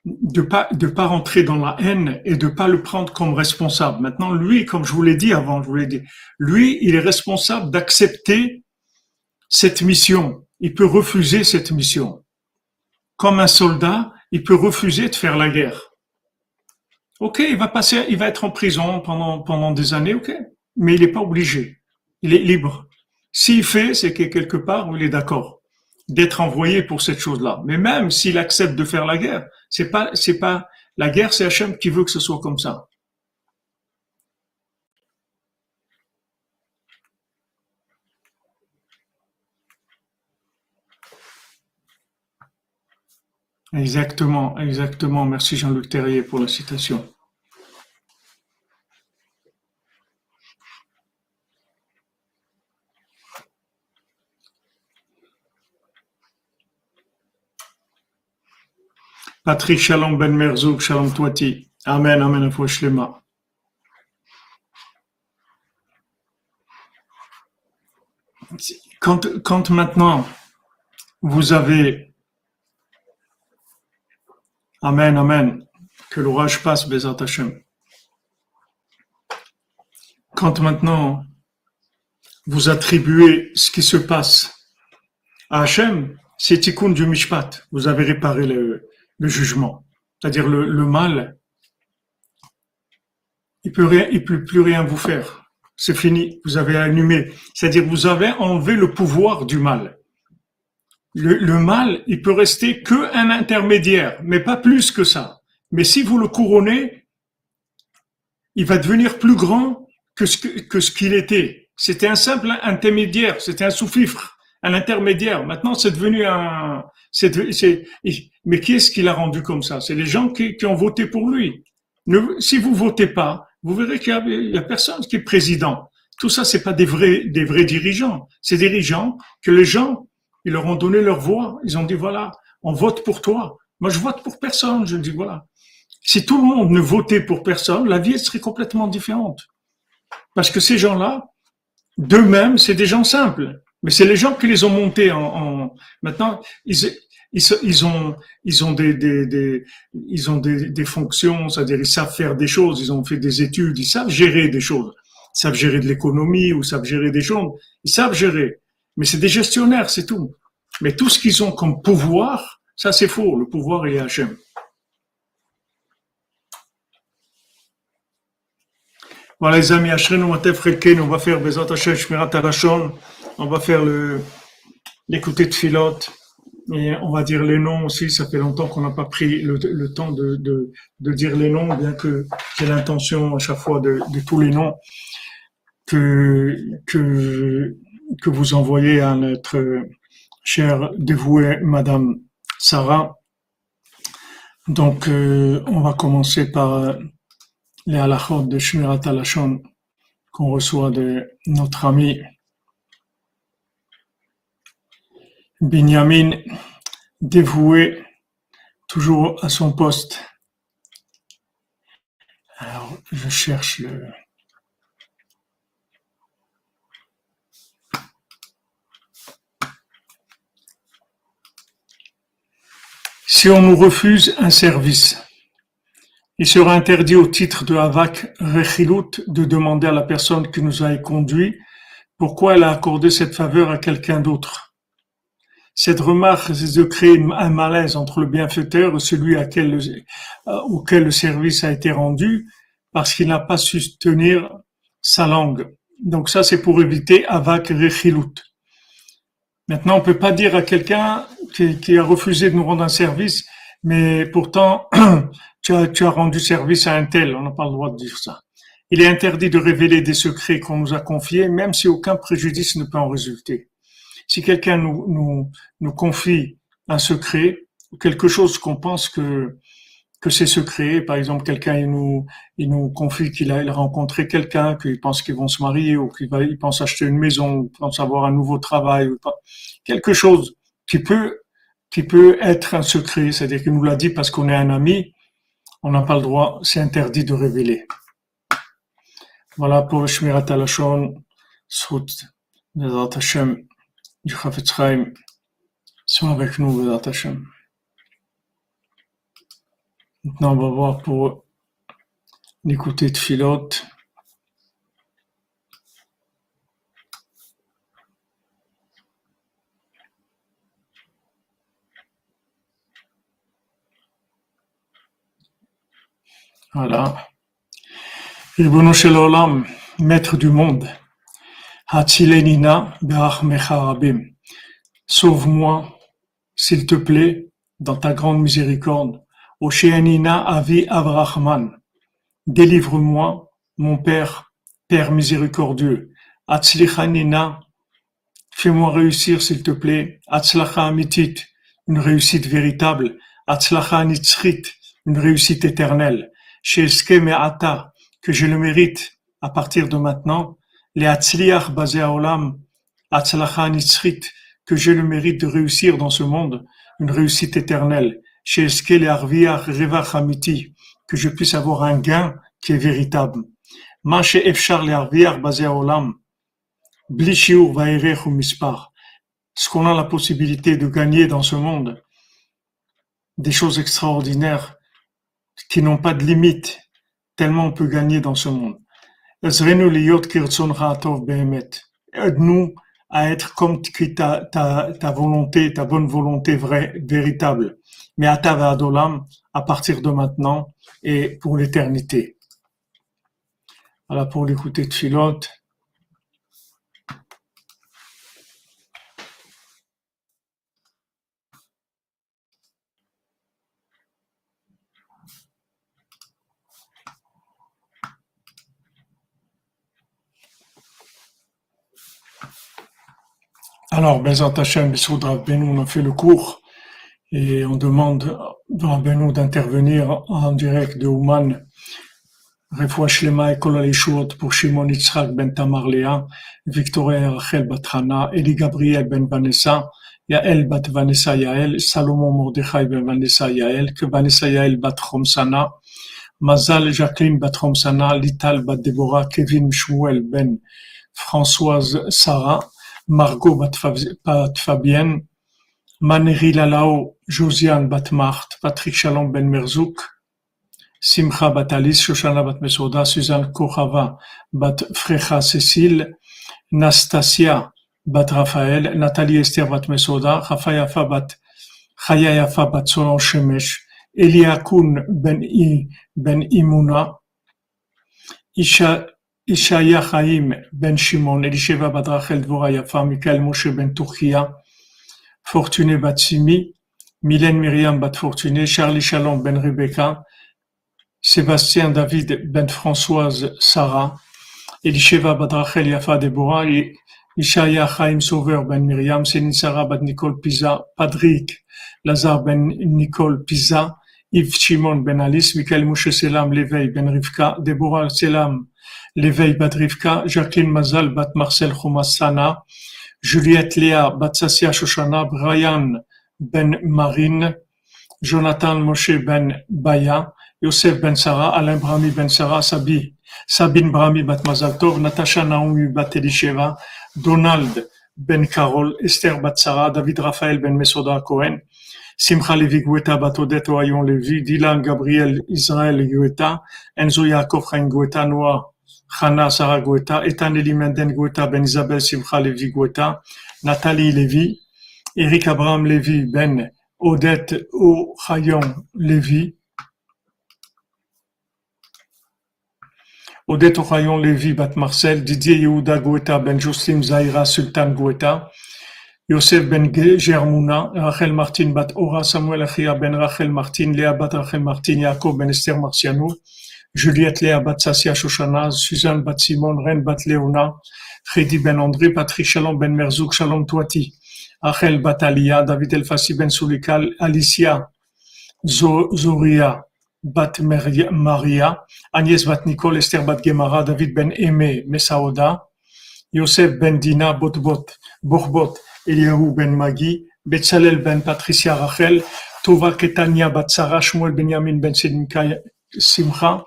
de pas de pas rentrer dans la haine et de pas le prendre comme responsable. Maintenant, lui, comme je vous l'ai dit avant, je vous l'ai dit, lui, il est responsable d'accepter cette mission. Il peut refuser cette mission. Comme un soldat, il peut refuser de faire la guerre. Ok, il va passer, il va être en prison pendant, pendant des années, ok. Mais il n'est pas obligé. Il est libre. S'il fait, c'est que quelque part où il est d'accord d'être envoyé pour cette chose-là. Mais même s'il accepte de faire la guerre, c'est pas, la guerre, c'est Hachem qui veut que ce soit comme ça. Exactement, exactement. Merci Jean-Luc Terrier pour la citation. Patrick Shalom Ben Merzouk, Shalom Toiti. Amen, Amen, Shlema. Quand, quand maintenant vous avez Amen, Amen. Que l'orage passe, Bézat Hashem. Quand maintenant vous attribuez ce qui se passe à Hachem, c'est tikkun du Mishpat. Vous avez réparé le, le jugement. C'est-à-dire le, mal, il peut il peut plus rien vous faire. C'est fini. Vous avez allumé. C'est-à-dire vous avez enlevé le pouvoir du mal le, mal, il peut rester que un intermédiaire, mais pas plus que ça. Mais si vous le couronnez, il va devenir plus grand que ce qu'il était. C'était un simple intermédiaire, c'était un sous-fifre, un intermédiaire. Maintenant, c'est devenu un. C'est, mais qui est-ce qui l'a rendu comme ça? C'est les gens qui, ont voté pour lui. Si vous votez pas, vous verrez qu'il y, a, personne qui est président. Tout ça, c'est pas des vrais, des vrais dirigeants. C'est des dirigeants que les gens ils leur ont donné leur voix. Ils ont dit, voilà, on vote pour toi. Moi, je vote pour personne. Je dis, voilà. Si tout le monde ne votait pour personne, la vie serait complètement différente. Parce que ces gens-là, d'eux-mêmes, c'est des gens simples. Mais c'est les gens qui les ont montés en, en... maintenant, ils, ils, ont, ils ont des, ils ont des, fonctions, c'est-à-dire ils savent faire des choses, ils ont fait des études, ils savent gérer des choses, ils savent gérer de l'économie ou savent gérer des choses, ils savent gérer. Mais c'est des gestionnaires, c'est tout. Mais tout ce qu'ils ont comme pouvoir, ça c'est faux. Le pouvoir est Hachem. Voilà les amis, on va faire Bezat Hashem Shmirat Arashon, on va faire l'écouter de filote, on va dire les noms aussi, ça fait longtemps qu'on n'a pas pris le, temps de, dire les noms, bien que j'ai l'intention à chaque fois de, tous les noms que, que que vous envoyez à notre chère dévouée Madame Sarah. Donc, euh, on va commencer par euh, les halachot de Shmirat qu'on reçoit de notre ami Binyamin, dévoué toujours à son poste. Alors, je cherche le... Si on nous refuse un service, il sera interdit au titre de Havak Rechilut de demander à la personne qui nous a conduit pourquoi elle a accordé cette faveur à quelqu'un d'autre. Cette remarque risque de créer un malaise entre le bienfaiteur et celui euh, auquel le service a été rendu parce qu'il n'a pas su tenir sa langue. Donc ça, c'est pour éviter Havak Rechilut. Maintenant, on peut pas dire à quelqu'un qui, a refusé de nous rendre un service, mais pourtant, tu as rendu service à un tel. On n'a pas le droit de dire ça. Il est interdit de révéler des secrets qu'on nous a confiés, même si aucun préjudice ne peut en résulter. Si quelqu'un nous, nous, nous confie un secret, quelque chose qu'on pense que que c'est secret. Par exemple, quelqu'un il nous il nous confie qu'il a, rencontré quelqu'un, qu'il pense qu'ils vont se marier ou qu'il va il pense acheter une maison, ou pense avoir un nouveau travail ou pas. quelque chose qui peut qui peut être un secret, c'est-à-dire qu'il nous l'a dit parce qu'on est un ami, on n'a pas le droit, c'est interdit de révéler. Voilà pour Shmirat Alashon, Sout, Hashem, du Chafetz Chaim, soit avec nous, Bezat Hashem. Maintenant, on va voir pour l'écouter de filote. Voilà. Ribono shel olam, maître du monde. Be'ach mecharabim. Sauve-moi, s'il te plaît, dans ta grande miséricorde. Ochéanina Avi Avrahman, délivre-moi, mon Père, Père miséricordieux. Atzlichanina, fais-moi réussir s'il te plaît. Atzlacha amitit, une réussite véritable. Atzlacha nitzrit, une réussite éternelle. Sheeske me'ata, que je le mérite à partir de maintenant. Les atzliach basé à olam. Atzlacha nitzrit, que je le mérite de réussir dans ce monde, une réussite éternelle que je puisse avoir un gain qui est véritable. Ce qu'on a la possibilité de gagner dans ce monde, des choses extraordinaires qui n'ont pas de limite, tellement on peut gagner dans ce monde. Aide-nous à être comme ta, ta, ta volonté, ta bonne volonté vraie, véritable mais à Adolam, à partir de maintenant et pour l'éternité. Voilà pour l'écouter de Philote. Alors, Bezat Hashem, Ben, on a fait le cours et on demande à Benoît d'intervenir en direct de Ouman. Refoua Shlema et Kol pour Shimon Yitzhak ben Tamar Léa, Victoria Rachel Batrana, Eli Gabriel ben Vanessa, Yael bat Vanessa Yael, Salomon Mordechai ben Vanessa Yael, que Vanessa Yael bat Sana, Mazal Jacqueline bat Sana, Lital bat Deborah, Kevin Shmuel ben Françoise Sarah, Margot bat Fabienne, Maneri Lalao, Josiane Batmart, Patrick Shalom Ben Merzouk, Simcha Batalis, Shoshana Bat Mesoda, Suzanne Kochava Bat Frecha Cécile, Nastasia Bat Raphaël, Nathalie Esther Bat Mesoda, Rafayafa Bat Chayayafa Bat Solon Shemesh, Eliakun Ben, I, ben Imuna, Isha, Ishaya Chaim Ben Shimon, Elisheva Bat Rachel Dvora Yafa, Mikael Moshe Ben Turkia, Fortuné Batsimi, Mylène Myriam Bat Fortuné, Charlie Chalon Ben Rebecca, Sébastien David Ben Françoise Sarah, Elisheva Bat Rachel Yafa Deborah, Ishaya Chaim Sauveur Ben Myriam, Céline Sarah Nicole Pisa, Patrick Lazare Ben Nicole Pisa, Yves Shimon ben Alice, Michael Moshe Selam Leveil ben Rivka, Deborah Selam Leveil bat Rivka, Jacqueline Mazal bat Marcel Sana, Juliette Léa bat Sassia Shoshana, Brian ben Marine, Jonathan Moshe ben Baya, Yosef ben Sarah, Alain Brahmi ben Sarah, Sabi, Sabine Brahmi bat Mazal Tov, Natasha Naomi bat Elisheva, Donald ben Carol, Esther bat Sarah, David Raphaël ben Mesoda Cohen, Simcha Levi Guetta bat Odette Ohayon Levi, Dylan Gabriel Israël Guetta, Enzo Yaakov Chaim Guetta, Noah Chana Sarah Guetta, Ethan Menden ben Isabelle Simcha Levi Guetta, Nathalie Levi, Eric Abraham Levi ben Odette Ohayon Levi, Odette Ohayon Levi bat Marcel, Didier Yehuda Guetta ben Jocelyne Zahira Sultan Guetta, Yosef ben Germouna, Rachel Martin bat Ora, Samuel Achia ben Rachel Martin, Léa bat Rachel Martin, Yaakov ben Esther Marciano, Juliette Léa bat Sassia Shoshana, Suzanne bat Simon, Ren bat Léona, Freddy ben André, Patrick Shalom ben Shalom Touati, Rachel bat Alia, David Elfassi ben Soulikal, Alicia Zoria bat Maria, Agnès bat Nicole, Esther bat Gemara, David ben Aimé Mesaoda, Yosef ben Dina Botbot, Borbot, Eliyahu ben Magi, Betzalel ben Patricia Rachel, Tova Ketania bat Sarah, Benjamin ben Simcha,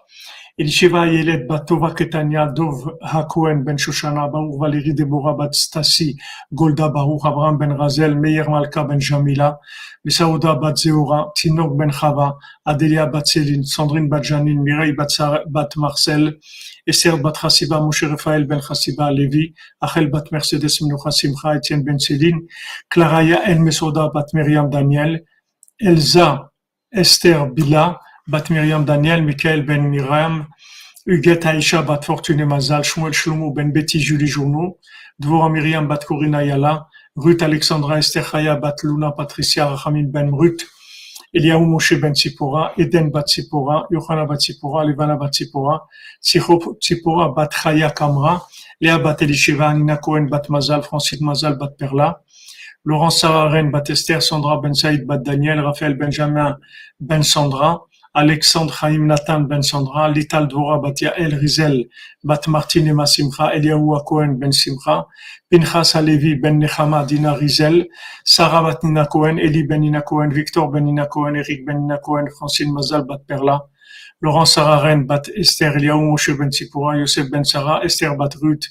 Elisheva Ayelet bat Tova Ketania, Dov HaKohen ben Shoshana, Baruch Valérie Deborah bat Stasi, Golda Baruch Abraham ben Razel, Meir Malka ben Jamila, Mesaouda bat Tinok ben Chava, Adelia bat Sandrine bat Janine, Mireille bat Marcel, Esther bat Chassiba, Moshe Raphaël ben Chassiba Levi, Achel bat Mercedes Minucha Simcha, Etienne ben Céline, Claraya El Mesoda bat Myriam Daniel, Elsa Esther Bila bat Myriam Daniel, Michael ben Miriam, Huguette Aisha bat Fortune Mazal, Shmuel Shlomo ben Betty Julie Journeau, Dvora Myriam bat Yala, Ruth Alexandra Esther Chaya bat Luna Patricia Rachamim ben Ruth, Eliaou Moshe ben Tzipora, Eden bat Tzipora, Yohana bat Tzipora, Levana bat Tzipora, Tzipora bat Chaya Kamra, Léa bat Elisheva, Nina Cohen bat Mazal, Francine Mazal bat Perla, Laurence Sararen bat Esther, Sandra ben Saïd bat Daniel, Raphaël Benjamin ben Sandra, Alexandre Chaim Nathan ben Sandra, Lital Dvora bat Yael Rizel bat Martin Ema Simcha, Eliaou Cohen ben Simcha, Pinchas Alevi ben Nechama Dina Rizel, Sarah bat Nina Cohen, Eli ben Nina Cohen, Victor ben Nina Cohen, Eric ben Nina Cohen, Francine Mazal bat Perla, Laurent Sararen bat Esther, Eliaou Moshe ben Tzipora, Yosef ben Sarah, Esther bat Ruth,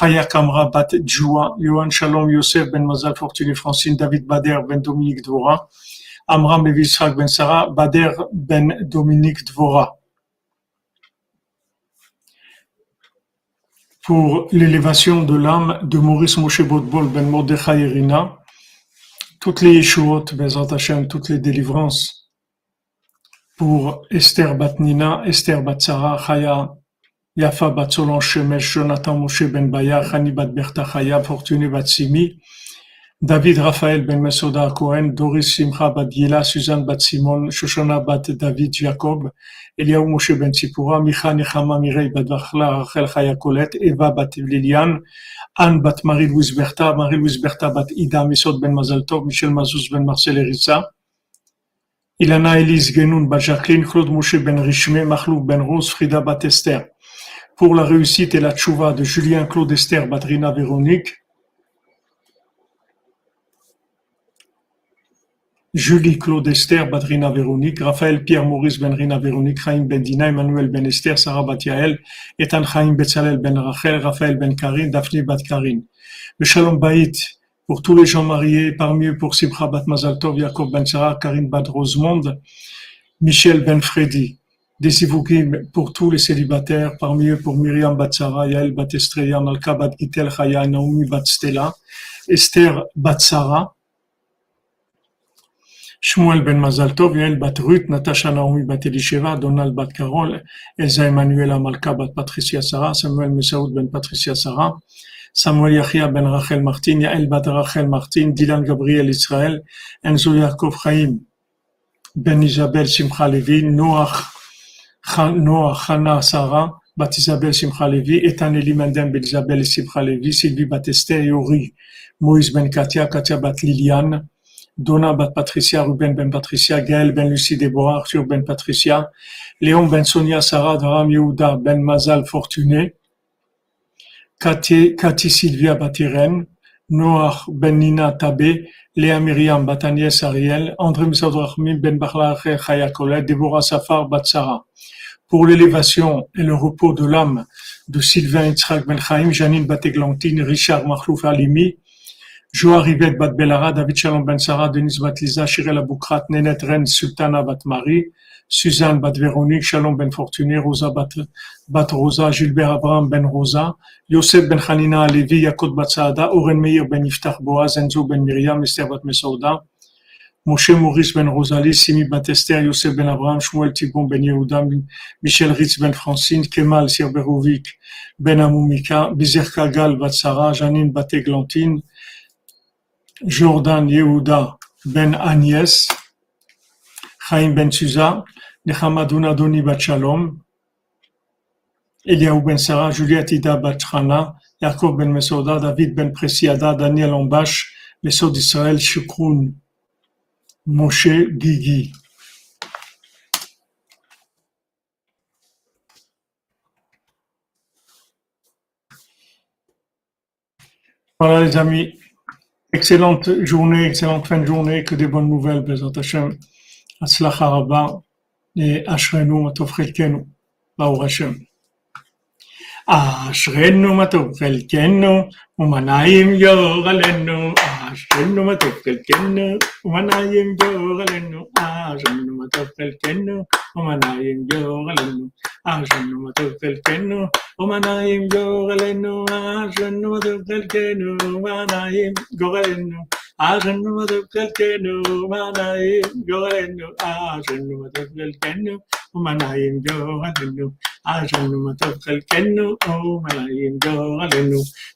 Chaya Kamra bat Djoua, Yohan Shalom, Yosef ben Mazal Fortuné, Francine, David Bader ben Dominique Dvora, Amram Levi Ben Sarah, Bader Ben Dominique Dvora. Pour l'élévation de l'âme de Maurice Moshe Botbol Ben Mordechai Irina, toutes les Yeshuot, Hashem, toutes les délivrances pour Esther Batnina, Esther Batsara, Chaya, Yafa Batsolon Shemesh, Jonathan Moshe Ben Baya, Chani Bat Berta Chaya, Fortuné Batsimi, David Raphaël ben Mesoda Cohen, Doris Simcha bat Gila, Suzanne bat Simon, Shoshana bat David Jacob, Eliaou Moshe ben Tzipura, Micha Nechama Mirei bat Vachla, Rachel Chaya Colette, Eva bat Liliane, Anne bat Marie-Louise Bertha, Marie-Louise Bertha bat Ida Misot ben Mazaltov, Michel Mazouz ben Marcel Eritza, Ilana Elise Genoun bat Jacqueline, Claude Moshe ben Richmé, Mahlouk ben Rose, Frida bat Esther. Pour la réussite et la tchouva de Julien Claude Esther bat Rina Véronique, Julie Claude Esther Badrina Véronique, Raphaël Pierre Maurice Ben Rina Véronique, Chaim Ben Dina, Emmanuel Ben Esther, Sarah Bat Yael, Ethan Chaim Betzalel Ben Rachel, Raphaël Ben Karin, Daphne Bat Karin. Le Shalom Baït pour tous les gens mariés, parmi eux pour Simcha Bat Mazaltov, Jacob Ben Sarah, Karine Bat Rosemonde, Michel Ben Freddy. Des pour tous les célibataires, parmi eux pour Myriam Bat Sarah, Yael Bat Estreya, Malka Bat Gitel Chaya, Naomi Bat Stella, Esther Bat Sarah, Shmuel ben Mazaltov, Yael bat Ruth, Natasha Naomi bat Elisheva, Donald bat Carol, Elsa Emanuela Malka bat Patricia Sarah, Samuel Mesaoud ben Patricia Sarah, Samuel Yachia ben Rachel Martin, Yael bat Rachel Martin, Dylan Gabriel Israël, Enzo Yaakov Chaim ben Isabel Simcha Levi, Noach, Chana Sarah, bat Isabel Simcha Levi, Ethan Eli ben Isabel Simcha Levi, Sylvie bat Esther Yori, Moïse ben Katia, Katia bat Liliane, Donna bat Patricia, Ruben ben Patricia, Gaël ben Lucie Déborah, Arthur ben Patricia, Léon ben Sonia, Sarah, Ram Yehuda ben Mazal Fortuné, Cathy, Sylvia Batiren, Noah ben Nina Tabé, Léa Myriam Batanies Ariel, André Msadrachmim ben Bachlach Chayakolet, Déborah Safar Batsara. Pour l'élévation et le repos de l'âme de Sylvain Yitzhak Ben Chaim, Janine Bateglantine, Richard Mahlouf Alimi, Joa Rivet Bat Belara, David Shalom Ben Sarah, Denis Batliza, Shirel Aboukrat, Nenet Ren, Sultana Bat Marie, Suzanne Bat Véronique, Shalom Ben Fortuné, Rosa Bat, Bat Rosa, Gilbert Abraham Ben Rosa, Yosef Ben Hanina Alevi, Yakot Bat Saada, Oren Meir Ben Yiftach Boaz, Enzo Ben Miriam, Esther Bat Mesouda, Moshe Maurice Ben Rosalie, Simi Batester, Yosef Ben Abraham, Shmuel Tibon Ben Yehuda, Michel Ritz Ben Francine, Kemal Sirberovic Ben Amoumika, Bizer Kagal Batsara, Janine Bateglantine, Jordan Yehuda Ben Agnès, Chaim Ben Suza, Nechamadouna Doni Bat Shalom, Eliaou Ben Sarah, Juliette Ida Bat Chana, Ben Mesoda, David Ben Presiada, Daniel Ombash, Mesod Israël, Shukroun Moshe Gigi. Voilà les amis, excellente journée, excellente fin de journée, que des bonnes nouvelles, Bezat Hashem, Atzlacha Rabba, et Ashrenu Matov Baruch Hashem. אשרנו מה טוב חלקנו, ומנעים יורלנו, אשרנו מה טוב חלקנו, ומנעים יורלנו, אשרנו מה טוב חלקנו, ומנעים יורלנו, אשרנו מה טוב חלקנו, ומנעים יורלנו, אשרנו מה טוב חלקנו, ומנעים גורלנו,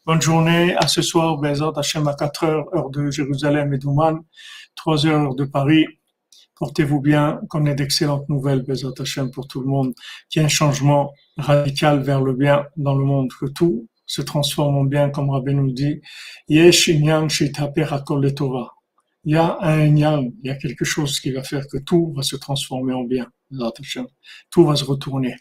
Bonne journée, à ce soir, Bezat Hachem à 4 heures, heure de Jérusalem et d'Ouman, 3 heures de Paris. Portez-vous bien, qu'on ait d'excellentes nouvelles, Bezat Hachem, pour tout le monde, qu'il y ait un changement radical vers le bien dans le monde, que tout se transforme en bien, comme Rabbi nous dit. Yesh inyan Tova. Il y a un inyan, il y a quelque chose qui va faire que tout va se transformer en bien, Bezat Hashem. Tout va se retourner.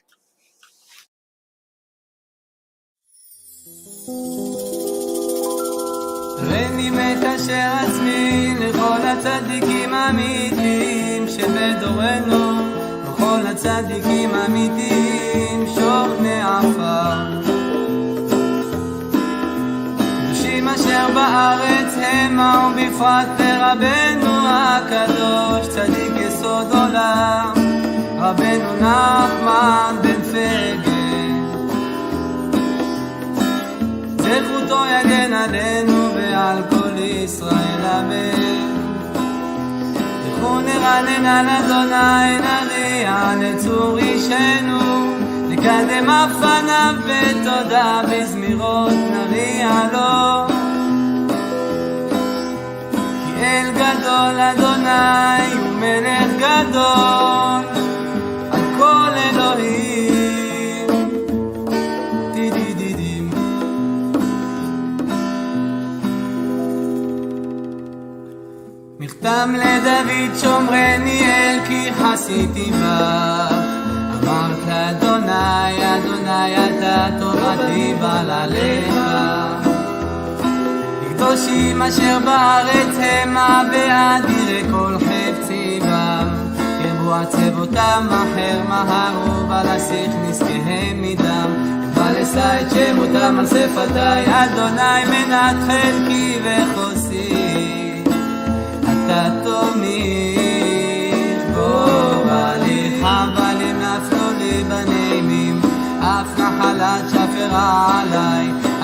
ואני מקשר עצמי לכל הצדיקים האמיתיים שבדורנו, לכל הצדיקים האמיתיים שוכני עפר. אשר בארץ המה ובפרט לרבנו הקדוש, צדיק יסוד עולם, רבנו נחמן בן פגל. זכותו יגן עלינו ועל כל ישראל אמן. לכו נרנן על אדוני נריע לצור אישנו, נקדם אף פניו בתודה בזמירות נריע לו. אל גדול אדוני הוא מלך גדול תם לדוד שומרני אל כי חסיתי בך. אמרת אדוני אדוני אתה תורתי בל עליך קדושים אשר בארץ המה באדירי כל חפצי בם. קרבו עצבותם אחר מהרו ולסיך נזקיהם מדם. ולשא את שמותם על שפתי אדוני מנת חלקי וחוסי. אתה בו בהליך אבל נפלו לי בנעימים אף נחלת שפרה עליי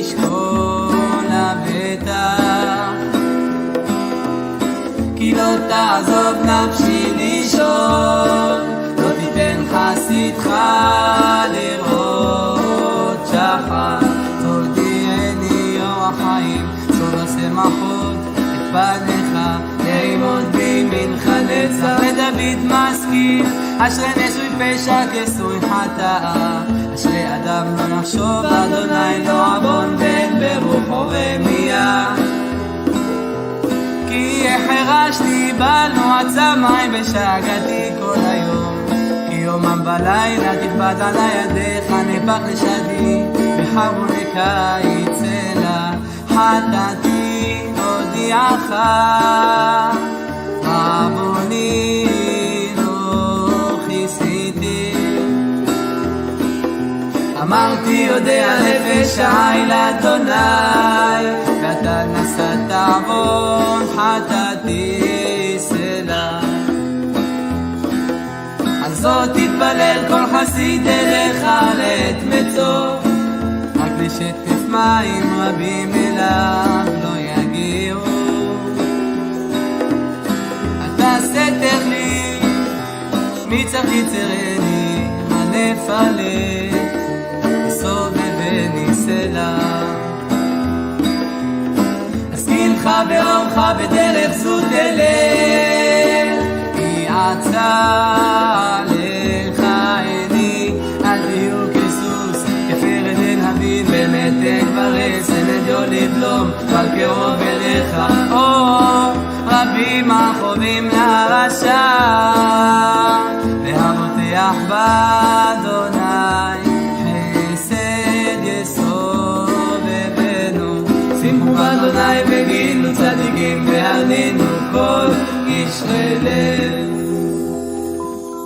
ישכון לבטח. תעזוב נפשי לישון, לא תיתן חסידך לראות שחר. אור החיים, סוד השמחות את פניך, יעמוד בימינך נצח. ודוד אשרי נשוי פשע כסוי חטאה, אשרי אדם לא יחשוב, אדוני לא עוון בן ברוחו רמייה. כי החרשתי בנו עצמי כל היום. כי יומם בלילה תכבד על ידיך נפח לשדי, חטאתי הודיעך. אמרתי יודע נפש העי לאדוני ואתה נשאת עוון חטאתי סלע. על זאת תתפלל כל חסיד אליך לעת מצוא רק לשטף מים רבים אליו לא יגיעו. אתה סתר לי מצח יצרני הנפלת סובבני סלע. אזכינך באומך בדרך זו תלך, כי עצה עליך עיני, אל תהיו כסוס, כפרד אין הבין, במתק ברס, אין אדיו לבלום, אבל קרוב אליך, או רבים החובים לרשע, והבוטח באדוני. והרנינו כל קשרי לב.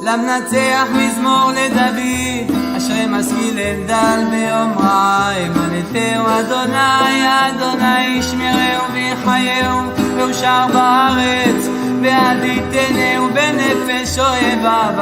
למנצח מזמור לדוד, אשרי משכיל דל באומרה, אמנתהו אדוני, אדוני ישמרהו ויחייהו, ואושר בארץ, ועד יתנהו בנפש אוהביו.